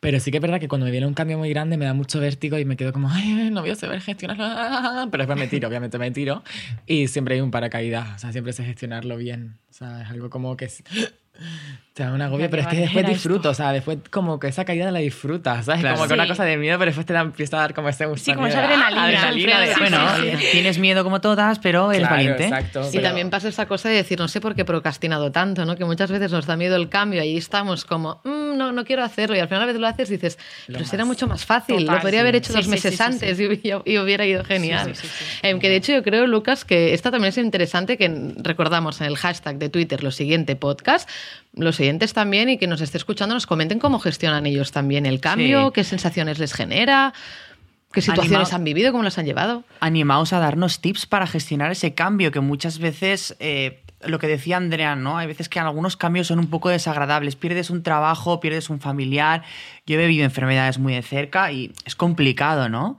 Pero sí que es verdad que cuando me viene un cambio muy grande me da mucho vértigo y me quedo como, ay, no voy a saber gestionarlo. Pero después me tiro, obviamente me tiro. Y siempre hay un paracaídas. O sea, siempre sé gestionarlo bien. O sea, es algo como que... Te da un agobio, pero es que después disfruto, o sea, después como que esa caída la disfrutas, ¿sabes? Claro. Como que una Sí. cosa de miedo, pero después te da, empieza a dar como ese gusto. como esa adrenalina. adrenalina de, Sí, bueno, sí, sí. tienes miedo como todas, pero eres Claro, valiente. Exacto, Y pero- también pasa esa cosa de decir, no sé por qué he procrastinado tanto, ¿no? Que muchas veces nos da miedo el cambio y ahí estamos como, "Mm, no, no quiero hacerlo. Y al final a veces lo haces y dices, Lo pero era mucho más fácil, Total, lo podría haber hecho Sí, dos sí, meses sí, antes Y, hubiera- y hubiera ido genial. Em, que de hecho yo creo, Lucas, que esta también es interesante que recordamos en el hashtag de Twitter lo siguiente podcast, los siguientes también y que nos esté escuchando nos comenten cómo gestionan ellos también el cambio, qué sensaciones les genera, qué situaciones Anima- han vivido, cómo las han llevado. Animaos a darnos tips para gestionar ese cambio, que muchas veces, eh, lo que decía Andrea, ¿no? Hay veces que algunos cambios son un poco desagradables. Pierdes un trabajo, pierdes un familiar. Yo he vivido enfermedades muy de cerca y es complicado, ¿no?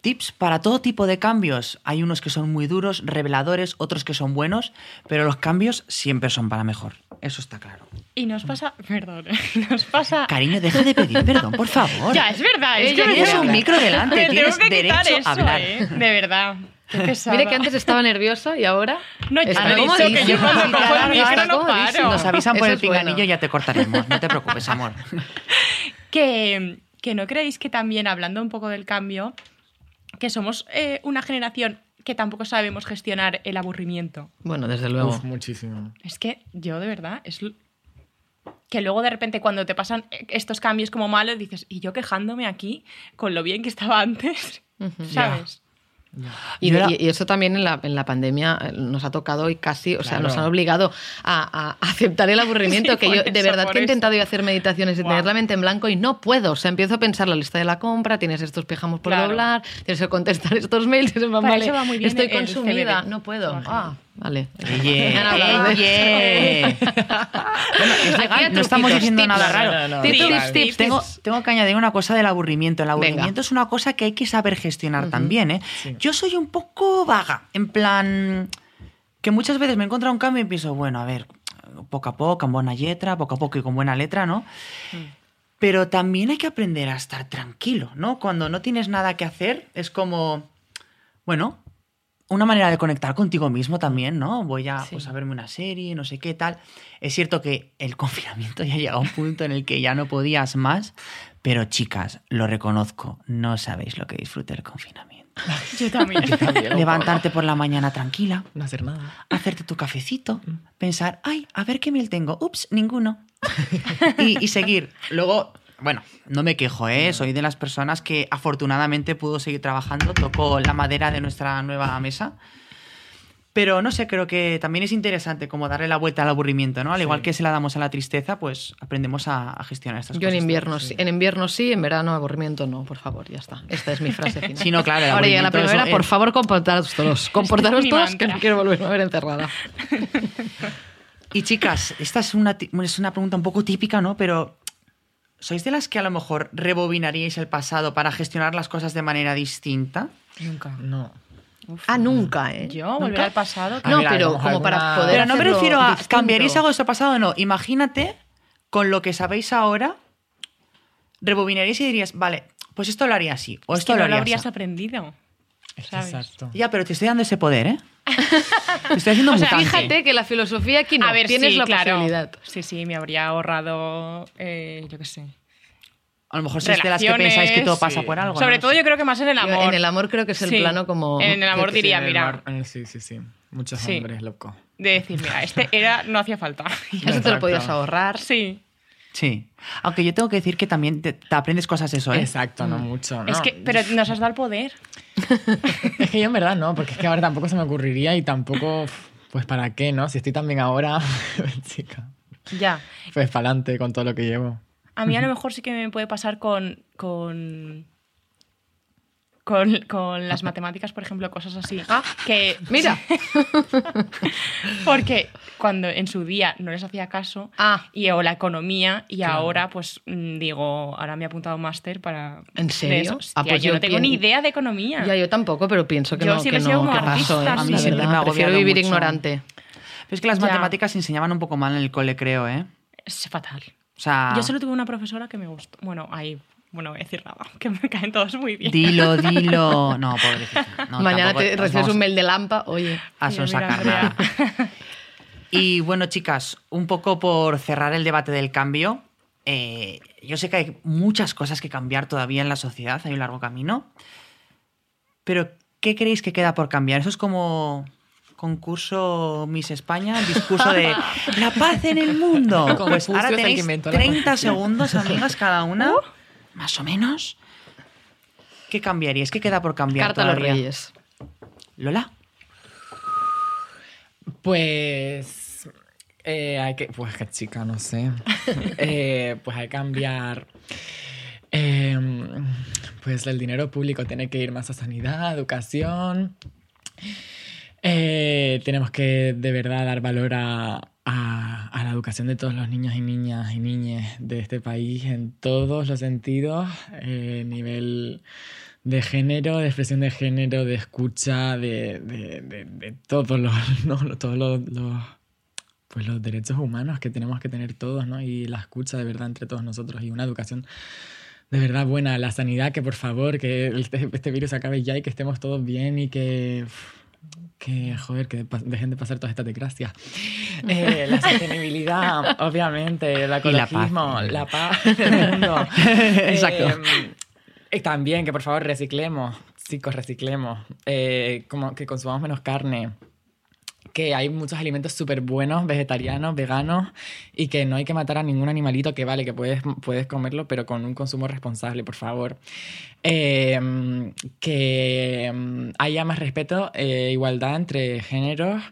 Tips para todo tipo de cambios. Hay unos que son muy duros, reveladores, otros que son buenos, pero los cambios siempre son para mejor. Eso está claro. Y nos pasa, perdón, nos pasa... Cariño, deja de pedir perdón, por favor. Ya, es verdad. Es Ella que me tienes un micro delante, tienes derecho a hablar. ¿eh? De verdad. Mire que antes estaba nerviosa y ahora. No, ya está dicho que yo cuando Está cojo el micro no comodísima. paro. Nos avisan por Eso el bueno. pinganillo y ya te cortaremos. No te preocupes, amor. que, que no creéis que también, hablando un poco del cambio, que somos eh, una generación que tampoco sabemos gestionar el aburrimiento. Bueno, desde luego. Uf, muchísimo. Es que yo de verdad es que luego de repente cuando te pasan eh, estos cambios como malos dices, y yo quejándome aquí con lo bien que estaba antes, ¿sabes? Y, era- eso también en la, en la pandemia eh, nos ha tocado y casi, o sea, nos han obligado a, a aceptar el aburrimiento. Sí, que yo, de eso, verdad que he intentado yo hacer meditaciones y tener la mente en blanco y no puedo. O sea, empiezo a pensar la lista de la compra, tienes estos pijamos por Claro. doblar, tienes que contestar estos mails, vale, eso va muy bien estoy consumida, no puedo. Ah, vale. Bueno, es legal, a no estamos diciendo tips. nada raro. no, no, Tips, total. tips, tips, Tengo, que añadir una cosa del aburrimiento. El Venga. aburrimiento es una cosa que hay que saber gestionar también, ¿eh? Yo soy un poco vaga, en plan que muchas veces me he encontrado un cambio y pienso, bueno, a ver, poco a poco, con buena letra, poco a poco y con buena letra, ¿no? Pero también hay que aprender a estar tranquilo, ¿no? Cuando no tienes nada que hacer, es como, bueno, una manera de conectar contigo mismo también, ¿no? Voy a, Sí. pues, a verme una serie, no sé qué tal. Es cierto que el confinamiento ya llega a un punto en el que ya no podías más, pero chicas, lo reconozco, no sabéis lo que disfruté el confinamiento. Yo también. Levantarte por la mañana tranquila, No hacer nada. hacerte tu cafecito, pensar, ay, a ver qué miel tengo. Ups, ninguno. y, y seguir. Luego, bueno, no me quejo, ¿eh? Soy de las personas que afortunadamente pudo seguir trabajando. Tocó la madera de nuestra nueva mesa. Pero no sé, creo que también es interesante como darle la vuelta al aburrimiento, ¿no? Al igual que se la damos a la tristeza, pues aprendemos a, a gestionar estas Yo en cosas. invierno sí. En invierno sí, en verano aburrimiento no, por favor, ya está. Esta es mi frase final. Sí, no, claro, Ahora llega la eso, por favor, comportaros todos. Comportaros todos, que no quiero volverme a ver encerrada. Y chicas, esta es una, es una pregunta un poco típica, ¿no? Pero ¿sois de las que a lo mejor rebobinaríais el pasado para gestionar las cosas de manera distinta? Nunca. No. Ah, nunca, ¿eh? Yo, volver al pasado. No, pero como para alguna- poder Pero no me refiero a distinto. cambiaríais algo de vuestro pasado, no. Imagínate con lo que sabéis ahora, rebobinaríais y dirías, vale, pues esto lo haría así, o Es esto que lo no lo haría habrías así. aprendido. Exacto. Ya, pero te estoy dando ese poder, ¿eh? Estoy haciendo O sea. Fíjate que la filosofía aquí no. a ver, tienes sí, la claro. posibilidad. Sí, sí, me habría ahorrado, eh, yo qué sé. A lo mejor sois de las que pensáis que todo pasa sí. por algo. Sobre ¿no? todo yo creo que más en el Yo amor. en el amor creo que es el Sí. plano como... En el amor diría, Sí, mira, mar- eh, Sí, sí, sí. Muchos Sí. hombres, loco. de decir, mira, este era, no hacía falta. Eso te lo podías ahorrar. sí. Sí. Aunque yo tengo que decir que también te, te aprendes cosas de eso, ¿eh? Exacto, no mucho. Es no. que, pero nos has dado el poder. Es que yo en verdad no, porque es que ahora tampoco se me ocurriría y tampoco, pues para qué, ¿no? Si estoy tan bien ahora, chica, Ya. pues para adelante con todo lo que llevo. A mí a lo mejor sí que me puede pasar con, con con, con las matemáticas, por ejemplo, cosas así. Ah, que mira. Porque cuando en su día no les hacía caso, Ah. y o la economía, y Claro. ahora pues mm, digo, ahora me he apuntado máster para... ¿En serio? eso. Ah, Hostia, pues yo yo no tengo ni idea de economía. Ya yo tampoco, pero pienso que Yo no, siempre que sido no, como que paso, ¿eh? artista, A mí siempre verdad, me ha prefiero vivir mucho. ignorante. Pero es que las Ya. matemáticas se enseñaban un poco mal en el cole, creo, ¿eh? Es fatal. O sea, Yo solo tuve una profesora que me gustó. Bueno, ahí, bueno, voy a decir nada, que me caen todos muy bien. dilo, dilo. No, pobrecita. No, Mañana tampoco te recibes un mail de Lampa, oye. A sonsacar. Y bueno, chicas, un poco por cerrar el debate del cambio. eh, yo sé que hay muchas cosas que cambiar todavía en la sociedad, hay un largo camino. Pero, ¿qué creéis que queda por cambiar? Eso es como concurso Miss España, el discurso de la paz en el mundo. Pues ahora tenéis inventó la 30 Constitución. segundos, amigas, cada una, más o menos. ¿Qué cambiaríais? ¿Qué queda por cambiar Carta a los todavía? Reyes. Lola. Pues. eh, hay que. Pues que chica, no sé. Eh, pues hay que cambiar. eh, pues el dinero público tiene que ir más a sanidad, educación. Eh, tenemos que de verdad dar valor a, a- la educación de todos los niños y niñas y niñas de este país en todos los sentidos, eh, nivel de género, de expresión de género, de escucha, de, de- de- todos los, ¿no? todos los, los- pues los derechos humanos que tenemos que tener todos, ¿no? Y la escucha de verdad entre todos nosotros y una educación de verdad buena, la sanidad, que por favor, que este, este virus acabe ya y que estemos todos bien y que... que, joder, que dejen de pasar todas estas desgracias. Eh, la sostenibilidad, obviamente, el Y la paz. ecologismo, la paz, mundo. Exacto. Eh, y también que por favor reciclemos, chicos, reciclemos. Eh, como que consumamos menos carne. Que hay muchos alimentos súper buenos, vegetarianos, veganos, y que no hay que matar a ningún animalito, que vale, que puedes, puedes comerlo, pero con un consumo responsable, por favor. Eh, que mm, haya más respeto, e igualdad entre géneros,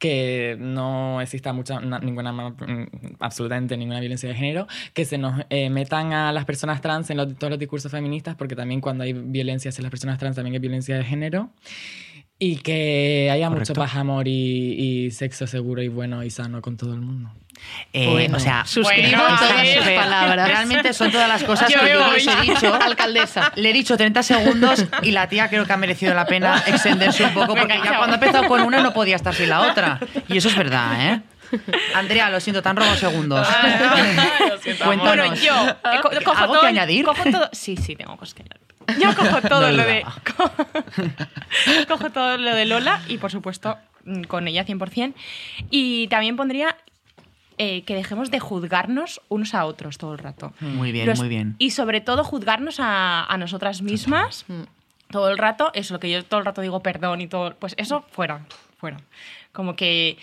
que no exista mucha, na- ninguna, mm, absolutamente ninguna violencia de género, que se nos eh, metan a las personas trans en los- todos los discursos feministas, porque también cuando hay violencia hacia las personas trans también hay violencia de género. Y que haya Correcto. mucho paz, amor y, y sexo seguro y bueno y sano con todo el mundo. Eh, Bueno, o sea, suscribo Bueno, todas sus palabras. Realmente son todas las cosas Yo que yo os he dicho. Alcaldesa. Le he dicho 30 segundos y la tía creo que ha merecido la pena extenderse un poco porque ya cuando ha empezado con una no podía estar sin la otra. Y eso es verdad, ¿eh? Andrea, lo siento, te han robado segundos. Cuéntanos. Bueno, yo eh, co- cojo ¿Algo todo, que añadir? Cojo todo, sí, sí, tengo cosas que añadir. Yo cojo todo No lo de duda. co- cojo todo lo de Lola y por supuesto mm, con ella 100%. Y también pondría eh, que dejemos de juzgarnos unos a otros todo el rato. Muy bien, Los- muy bien. Y sobre todo juzgarnos a, a nosotras mismas todo el rato. Eso, lo que yo todo el rato digo perdón y todo. Pues eso, fuera, fuera. Como que,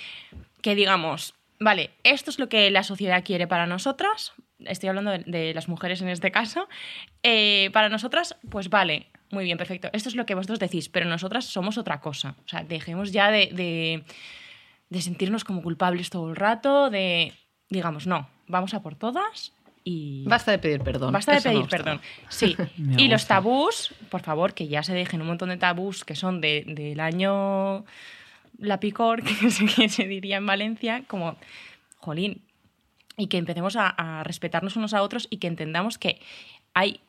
que digamos, vale, esto es lo que la sociedad quiere para nosotras. Estoy hablando de, de las mujeres en este caso. Eh, para nosotras, pues vale, muy bien, perfecto. Esto es lo que vosotros decís, pero nosotras somos otra cosa. O sea, dejemos ya de, de, de sentirnos como culpables todo el rato, de, digamos, no, vamos a por todas y... Basta de pedir perdón. Basta de pedir perdón. Sí. Y los tabús, por favor, que ya se dejen un montón de tabús que son de- del año La Picor, que se, que se diría en Valencia, como, jolín, y que empecemos a, a respetarnos unos a otros y que entendamos que hay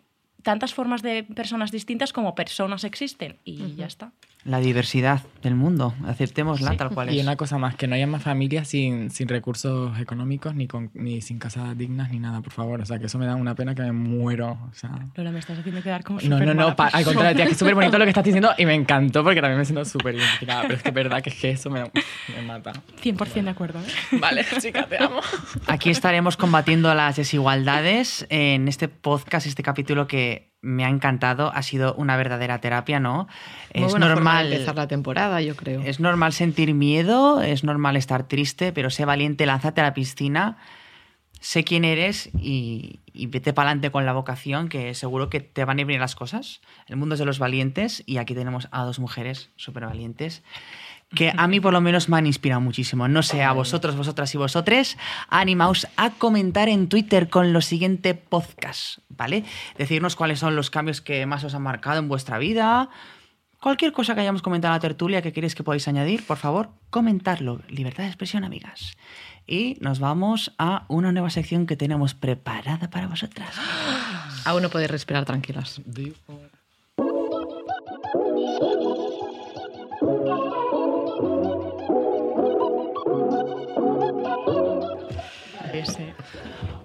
tantas formas de personas distintas como personas existen y ya está. La diversidad del mundo, aceptémosla Sí. tal cual es. Y una cosa más, que no haya más familias sin, sin recursos económicos, ni, con, ni sin casas dignas, ni nada, por favor. O sea, que eso me da una pena que me muero. O sea... Lola, me estás haciendo quedar como No, no, no, al contrario, tía, que es súper bonito lo que estás diciendo y me encantó porque también me siento súper identificada. Pero es que es verdad que es que eso me, me mata. 100% de acuerdo. ¿eh? Vale, chica, te amo. Aquí estaremos combatiendo las desigualdades en este podcast, este capítulo que me ha encantado. Ha sido una verdadera terapia, ¿no? Muy es buena forma de normal. empezar la temporada, yo creo. Es normal sentir miedo, es normal estar triste, pero sé valiente, lánzate a la piscina, sé quién eres y, y vete para adelante con la vocación, que seguro que te van a ir bien las cosas. El mundo es de los valientes y aquí tenemos a dos mujeres súper valientes que a mí por lo menos me han inspirado muchísimo. No sé, a vosotros, vosotras y vosotres, animaos a comentar en Twitter con lo siguiente podcast, ¿vale? Decirnos cuáles son los cambios que más os han marcado en vuestra vida. Cualquier cosa que hayamos comentado en la tertulia que queréis que podáis añadir, por favor, comentarlo. Libertad de expresión, amigas. Y nos vamos a una nueva sección que tenemos preparada para vosotras. Aún no podéis respirar tranquilas.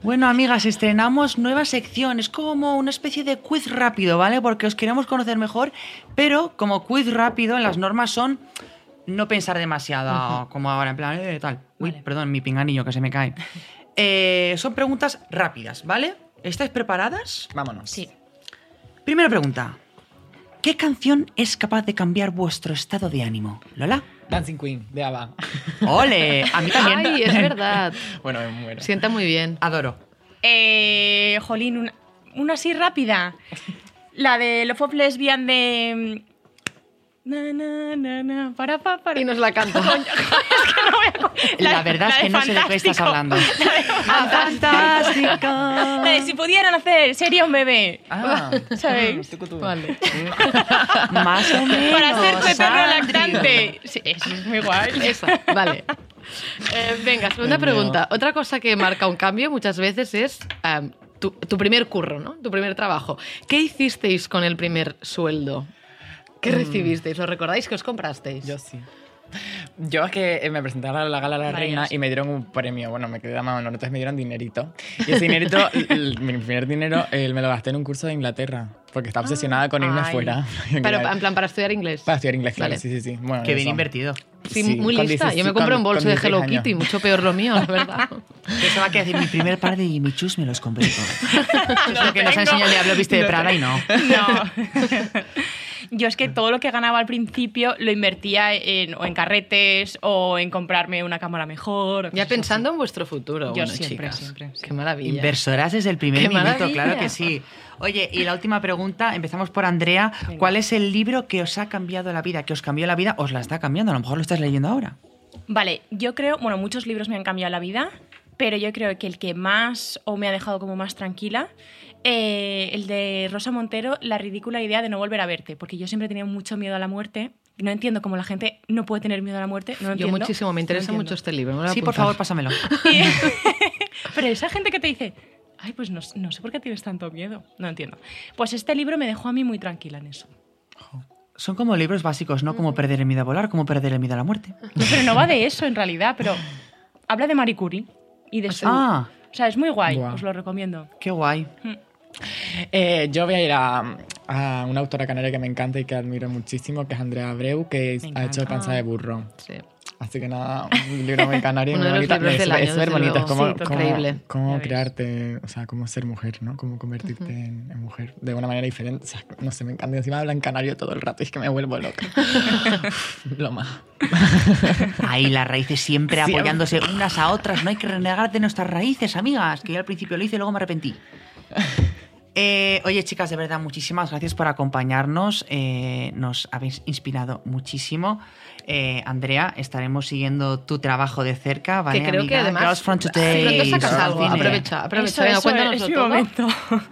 Bueno, amigas, estrenamos nueva sección. Es como una especie de quiz rápido, ¿vale? Porque os queremos conocer mejor, pero como quiz rápido, las normas son no pensar demasiado, como ahora, en plan, eh, tal. Uy, Vale. perdón, mi pinganillo que se me cae. Eh, son preguntas rápidas, ¿vale? ¿Estáis preparadas? Vámonos. Sí. Primera pregunta. ¿Qué canción es capaz de cambiar vuestro estado de ánimo? ¿Lola? Dancing Queen, de ABBA. ¡Ole! A mí también. Ay, es verdad. bueno, me muero. Sienta muy bien. Adoro. Eh, jolín, una, una así rápida. La de Love of Lesbian de... mm, Na, na, na, na, para, pa, para. Y nos la canta. La, verdad es que no sé de qué estás hablando. Ah, fantástico. La de si pudieran hacer, sería un bebé. Ah, ¿Sabéis? Vale. Más o menos. Para ser tu eterno Andrew. lactante. Sí, eso es muy guay. Esa, vale. Eh, venga, segunda pregunta. Otra cosa que marca un cambio muchas veces es tu, tu primer curro, ¿no? Tu primer trabajo. ¿Qué hicisteis con el primer sueldo? ¿Qué recibisteis? ¿Lo recordáis que os comprasteis? Yo sí. Yo es que eh, me presenté a la, la gala de la reina y me dieron un premio. Bueno, me quedé de mano, entonces me dieron dinerito. Y ese dinerito, l- l- mi primer dinero, eh, me lo gasté en un curso de Inglaterra. Porque estaba obsesionada con irme ay. fuera. Pero en plan para estudiar inglés. Para estudiar inglés, claro. Vale. Sí, sí, sí. Bueno, Qué bien eso. invertido. Sí, Sí, muy con lista. 16 Yo me compré con- un bolso con de 16 Hello años. Kitty, mucho peor lo mío, la verdad. Pensaba que decir mi primer par de Jimmy Chus me los compré todos. es lo que nos ha enseñado el diablo viste de Prada y no. No. Yo es que todo lo que ganaba al principio lo invertía en, o en carretes o en comprarme una cámara mejor. Ya pensando en vuestro futuro. Yo bueno, siempre, chicas. siempre. Qué maravilla. Inversoras desde el primer ¡Qué minuto, maravilla! claro que sí. Oye, y la última pregunta, empezamos por Andrea. Venga. ¿Cuál es el libro que os ha cambiado la vida? Que os cambió la vida, os la está cambiando. A lo mejor lo estás leyendo ahora. Vale, yo creo, bueno, muchos libros me han cambiado la vida, pero yo creo que el que más o me ha dejado como más tranquila, eh, el de Rosa Montero, La ridícula idea de no volver a verte, porque yo siempre he tenido mucho miedo a la muerte. No entiendo cómo la gente no puede tener miedo a la muerte. No lo Yo entiendo. muchísimo, me interesa mucho este libro. Sí, por favor, pásamelo. Pero esa gente que te dice, ay, pues no, no sé por qué tienes tanto miedo. No entiendo. Pues este libro me dejó a mí muy tranquila en eso. Son como libros básicos, ¿no? Como perder el miedo a volar, como perder el miedo a la muerte. No, pero no va de eso en realidad, pero habla de Marie Curie y de su... Ah, O sea, es muy guay, os lo recomiendo. qué guay. Eh, yo voy a ir a, a una autora canaria que me encanta y que admiro muchísimo, que es Andrea Abreu, que ha hecho encanta. Panza de Burro. Sí. Así que nada, un libro muy canario muy de los bonito. libros Es del súper- año, es súper desde bonito, es luego. como, Sí, como- crearte, o sea, cómo ser mujer, ¿no? Cómo convertirte en, en mujer de una manera diferente. O sea, no sé, me encanta. Encima habla en canario todo el rato y es que me vuelvo loca. Lo más. Ahí las raíces siempre Siempre. apoyándose unas a otras. No hay que renegar de nuestras raíces, amigas. Que yo al principio lo hice y luego me arrepentí. Eh, oye, chicas, de verdad, muchísimas gracias por acompañarnos. Eh, nos habéis inspirado muchísimo. Eh, Andrea, estaremos siguiendo tu trabajo de cerca, ¿vale? que creo que amiga? además Girls from Today. pronto sacas algo. Aprovecha, aprovecha. Eso, Venga, eso, es mi todo. momento.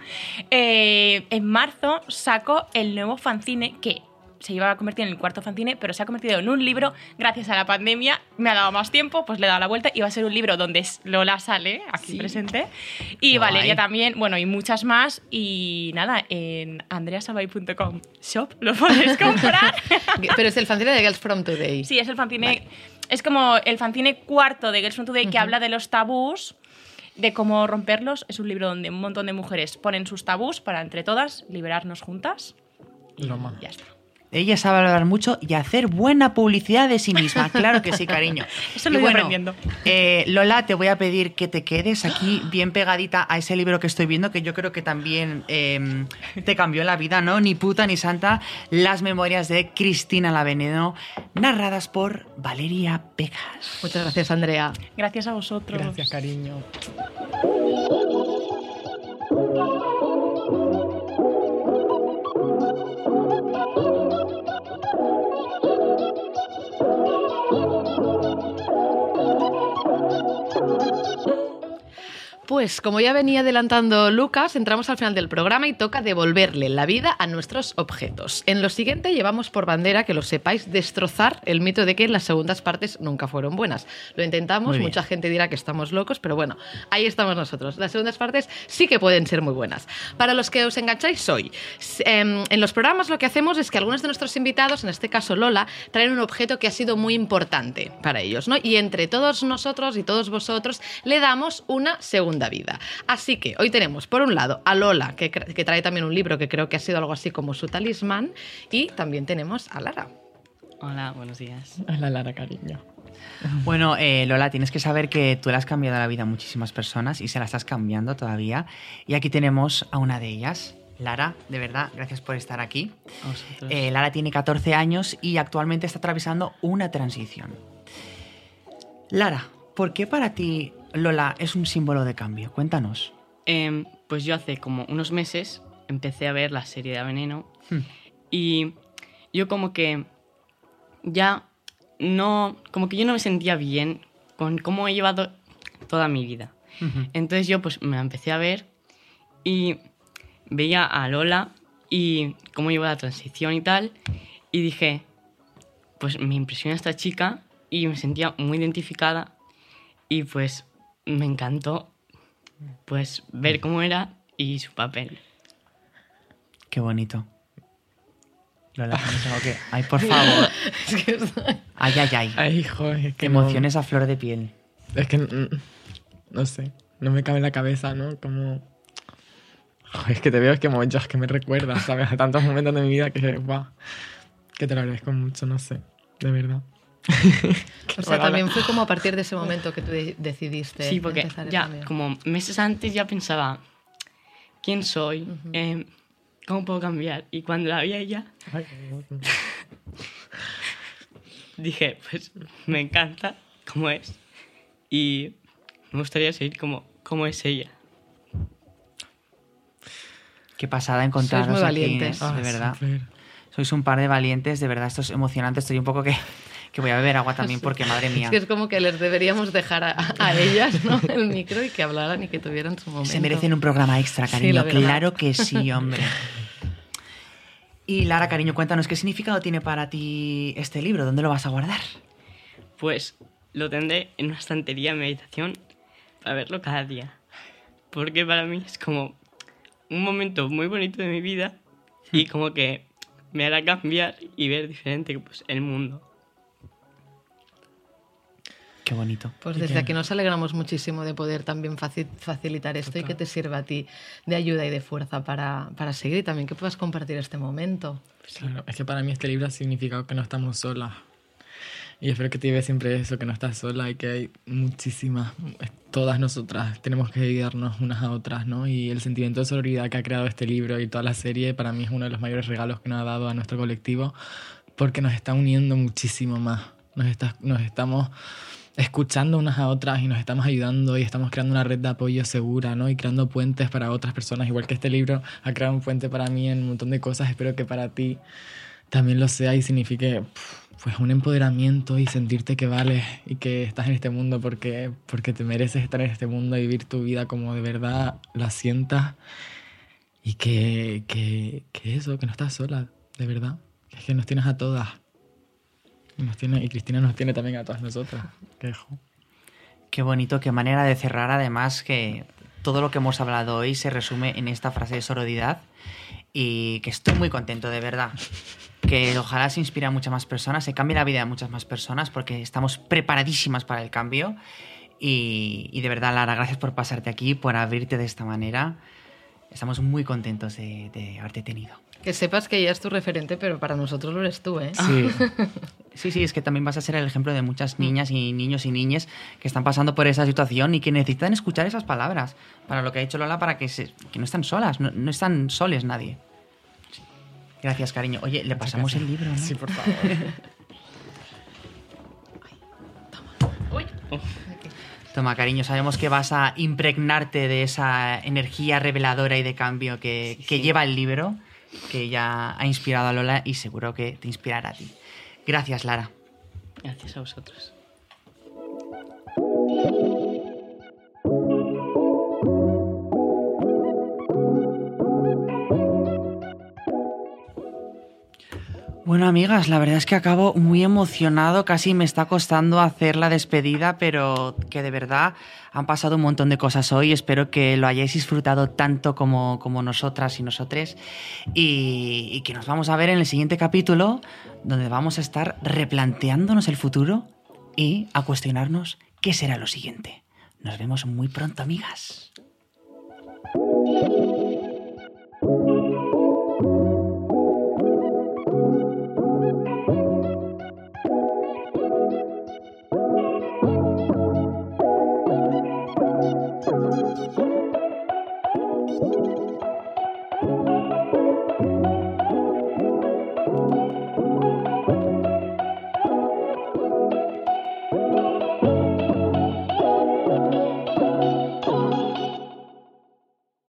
Eh, en marzo saco el nuevo fanzine que se iba a convertir en el cuarto fanzine, pero se ha convertido en un libro gracias a la pandemia. Me ha dado más tiempo, pues le he dado la vuelta y va a ser un libro donde es- Lola sale aquí Sí. presente y Qué Valeria guay. también, bueno, y muchas más. Y nada, en andreasabay.com shop lo podéis comprar. Pero es el fanzine de Girls From Today. Sí, es el fanzine. Es como el fanzine cuarto de Girls from Today que habla de los tabús, de cómo romperlos. Es un libro donde un montón de mujeres ponen sus tabús para entre todas liberarnos juntas. Lo más. Ya está. Ella sabe hablar mucho y hacer buena publicidad de sí misma. Claro que sí, cariño. Eso Y lo ido bueno, aprendiendo. eh, Lola, te voy a pedir que te quedes aquí bien pegadita a ese libro que estoy viendo, que yo creo que también eh, te cambió la vida, ¿no? Ni puta ni santa. Las memorias de Cristina Laveneno, narradas por Valeria Pegas. Muchas gracias, Andrea. Gracias a vosotros. Gracias, cariño. Pues como ya venía adelantando Lucas, entramos al final del programa y toca devolverle la vida a nuestros objetos. En lo siguiente llevamos por bandera, que lo sepáis, destrozar el mito de que las segundas partes nunca fueron buenas. Lo intentamos, mucha gente dirá que estamos locos, pero bueno, ahí estamos nosotros. Las segundas partes sí que pueden ser muy buenas. Para los que os engancháis hoy, em, en los programas lo que hacemos es que algunos de nuestros invitados, en este caso Lola, traen un objeto que ha sido muy importante para ellos, ¿no? Y entre todos nosotros y todos vosotros le damos una segunda vida. Así que hoy tenemos, por un lado, a Lola, que, trae también un libro que creo que ha sido algo así como su talismán, y también tenemos a Lara. Hola, buenos días. Hola, Lara, cariño. Bueno, eh, Lola, tienes que saber que tú le has cambiado la vida a muchísimas personas y se la estás cambiando todavía. Y aquí tenemos a una de ellas. Lara, de verdad, gracias por estar aquí. Eh, Lara tiene 14 años y actualmente está atravesando una transición. Lara, ¿por qué para ti Lola es un símbolo de cambio? Cuéntanos. Em, pues yo hace como unos meses empecé a ver la serie de Veneno Hmm. y yo como que ya no, como que yo no me sentía bien con cómo he llevado toda mi vida. Entonces yo pues me la empecé a ver y veía a Lola y cómo lleva la transición y tal y dije, pues me impresiona esta chica y me sentía muy identificada y pues me encantó pues ver cómo era y su papel. Qué bonito. Lola, ¿tienes algo que...? Ay, por favor. Es que Ay, ay, ay. Ay, hijo, es que no- Emociones a flor de piel. Es que no sé, no me cabe en la cabeza, ¿no? Como. Joder, es que te veo, es que momentos que me recuerdas, ¿sabes? A tantos momentos de mi vida que, guau, que te lo agradezco mucho, no sé, de verdad. O sea, también fue como a partir de ese momento que tú de- decidiste Sí, porque empezar ya cambio. como meses antes ya pensaba, ¿quién soy? Em, ¿Cómo puedo cambiar? Y cuando la vi a ella, dije, pues me encanta cómo es y me gustaría seguir como, como es ella. Qué pasada encontraros muy aquí, valientes. de Ah, verdad. Sois un par de valientes, de verdad, esto es emocionante. Estoy un poco que, que voy a beber agua también porque, madre mía, Es que es como que les deberíamos dejar a, a ellas ¿no? el micro y que hablaran y que tuvieran su momento. se merecen un programa extra, cariño. claro que sí, hombre. Y Lara, cariño, cuéntanos, ¿qué significado tiene para ti este libro? ¿Dónde lo vas a guardar? Pues lo tendré en una estantería de meditación para verlo cada día. Porque para mí es como un momento muy bonito de mi vida y como que me hará cambiar y ver diferente pues, el mundo. Qué bonito. Pues ¿Y desde aquí nos alegramos muchísimo de poder también faci- facilitar esto y que te sirva a ti de ayuda y de fuerza para, para seguir y también que puedas compartir este momento. Claro, es que para mí este libro ha significado que no estamos solas. Y espero que te lleves siempre eso, que no estás sola y que hay muchísimas, todas nosotras tenemos que ayudarnos unas a otras, ¿no? Y el sentimiento de solidaridad que ha creado este libro y toda la serie para mí es uno de los mayores regalos que nos ha dado a nuestro colectivo porque nos está uniendo muchísimo más. Nos, está, nos estamos escuchando unas a otras y nos estamos ayudando y estamos creando una red de apoyo segura, ¿no? Y creando puentes para otras personas, igual que este libro ha creado un puente para mí en un montón de cosas, espero que para ti también lo sea y signifique pues un empoderamiento y sentirte que vales y que estás en este mundo porque, porque te mereces estar en este mundo y vivir tu vida como de verdad la sientas y que, que, que eso, que no estás sola, de verdad, que es que nos tienes a todas. Y, nos tiene, y Cristina nos tiene también a todas nosotras. Que, jo. Qué bonito, qué manera de cerrar. Además, que todo lo que hemos hablado hoy se resume en esta frase de sororidad. Y que estoy muy contento, de verdad. Que ojalá se inspire a muchas más personas, se cambie la vida de muchas más personas, porque estamos preparadísimas para el cambio. Y, y de verdad, Lara, gracias por pasarte aquí, por abrirte de esta manera. Estamos muy contentos de, de haberte tenido. Que sepas que ella es tu referente, pero para nosotros lo eres tú, ¿eh? Sí, Sí, sí, es que también vas a ser el ejemplo de muchas niñas y niños y niñas que están pasando por esa situación y que necesitan escuchar esas palabras. Para lo que ha dicho Lola, para que, se, que no están solas, no, no están soles nadie. Gracias, cariño. Oye, le pasamos el libro, ¿no? sí, por favor. Toma, cariño, sabemos que vas a impregnarte de esa energía reveladora y de cambio que, que lleva el libro, que ya ha inspirado a Lola y seguro que te inspirará a ti. Gracias, Lara. Gracias a vosotros. Bueno, amigas, la verdad es que acabo muy emocionado, casi me está costando hacer la despedida, pero que de verdad han pasado un montón de cosas hoy. Espero que lo hayáis disfrutado tanto como, como nosotras y nosotres. Y, y que nos vamos a ver en el siguiente capítulo, donde vamos a estar replanteándonos el futuro y a cuestionarnos qué será lo siguiente. Nos vemos muy pronto, amigas.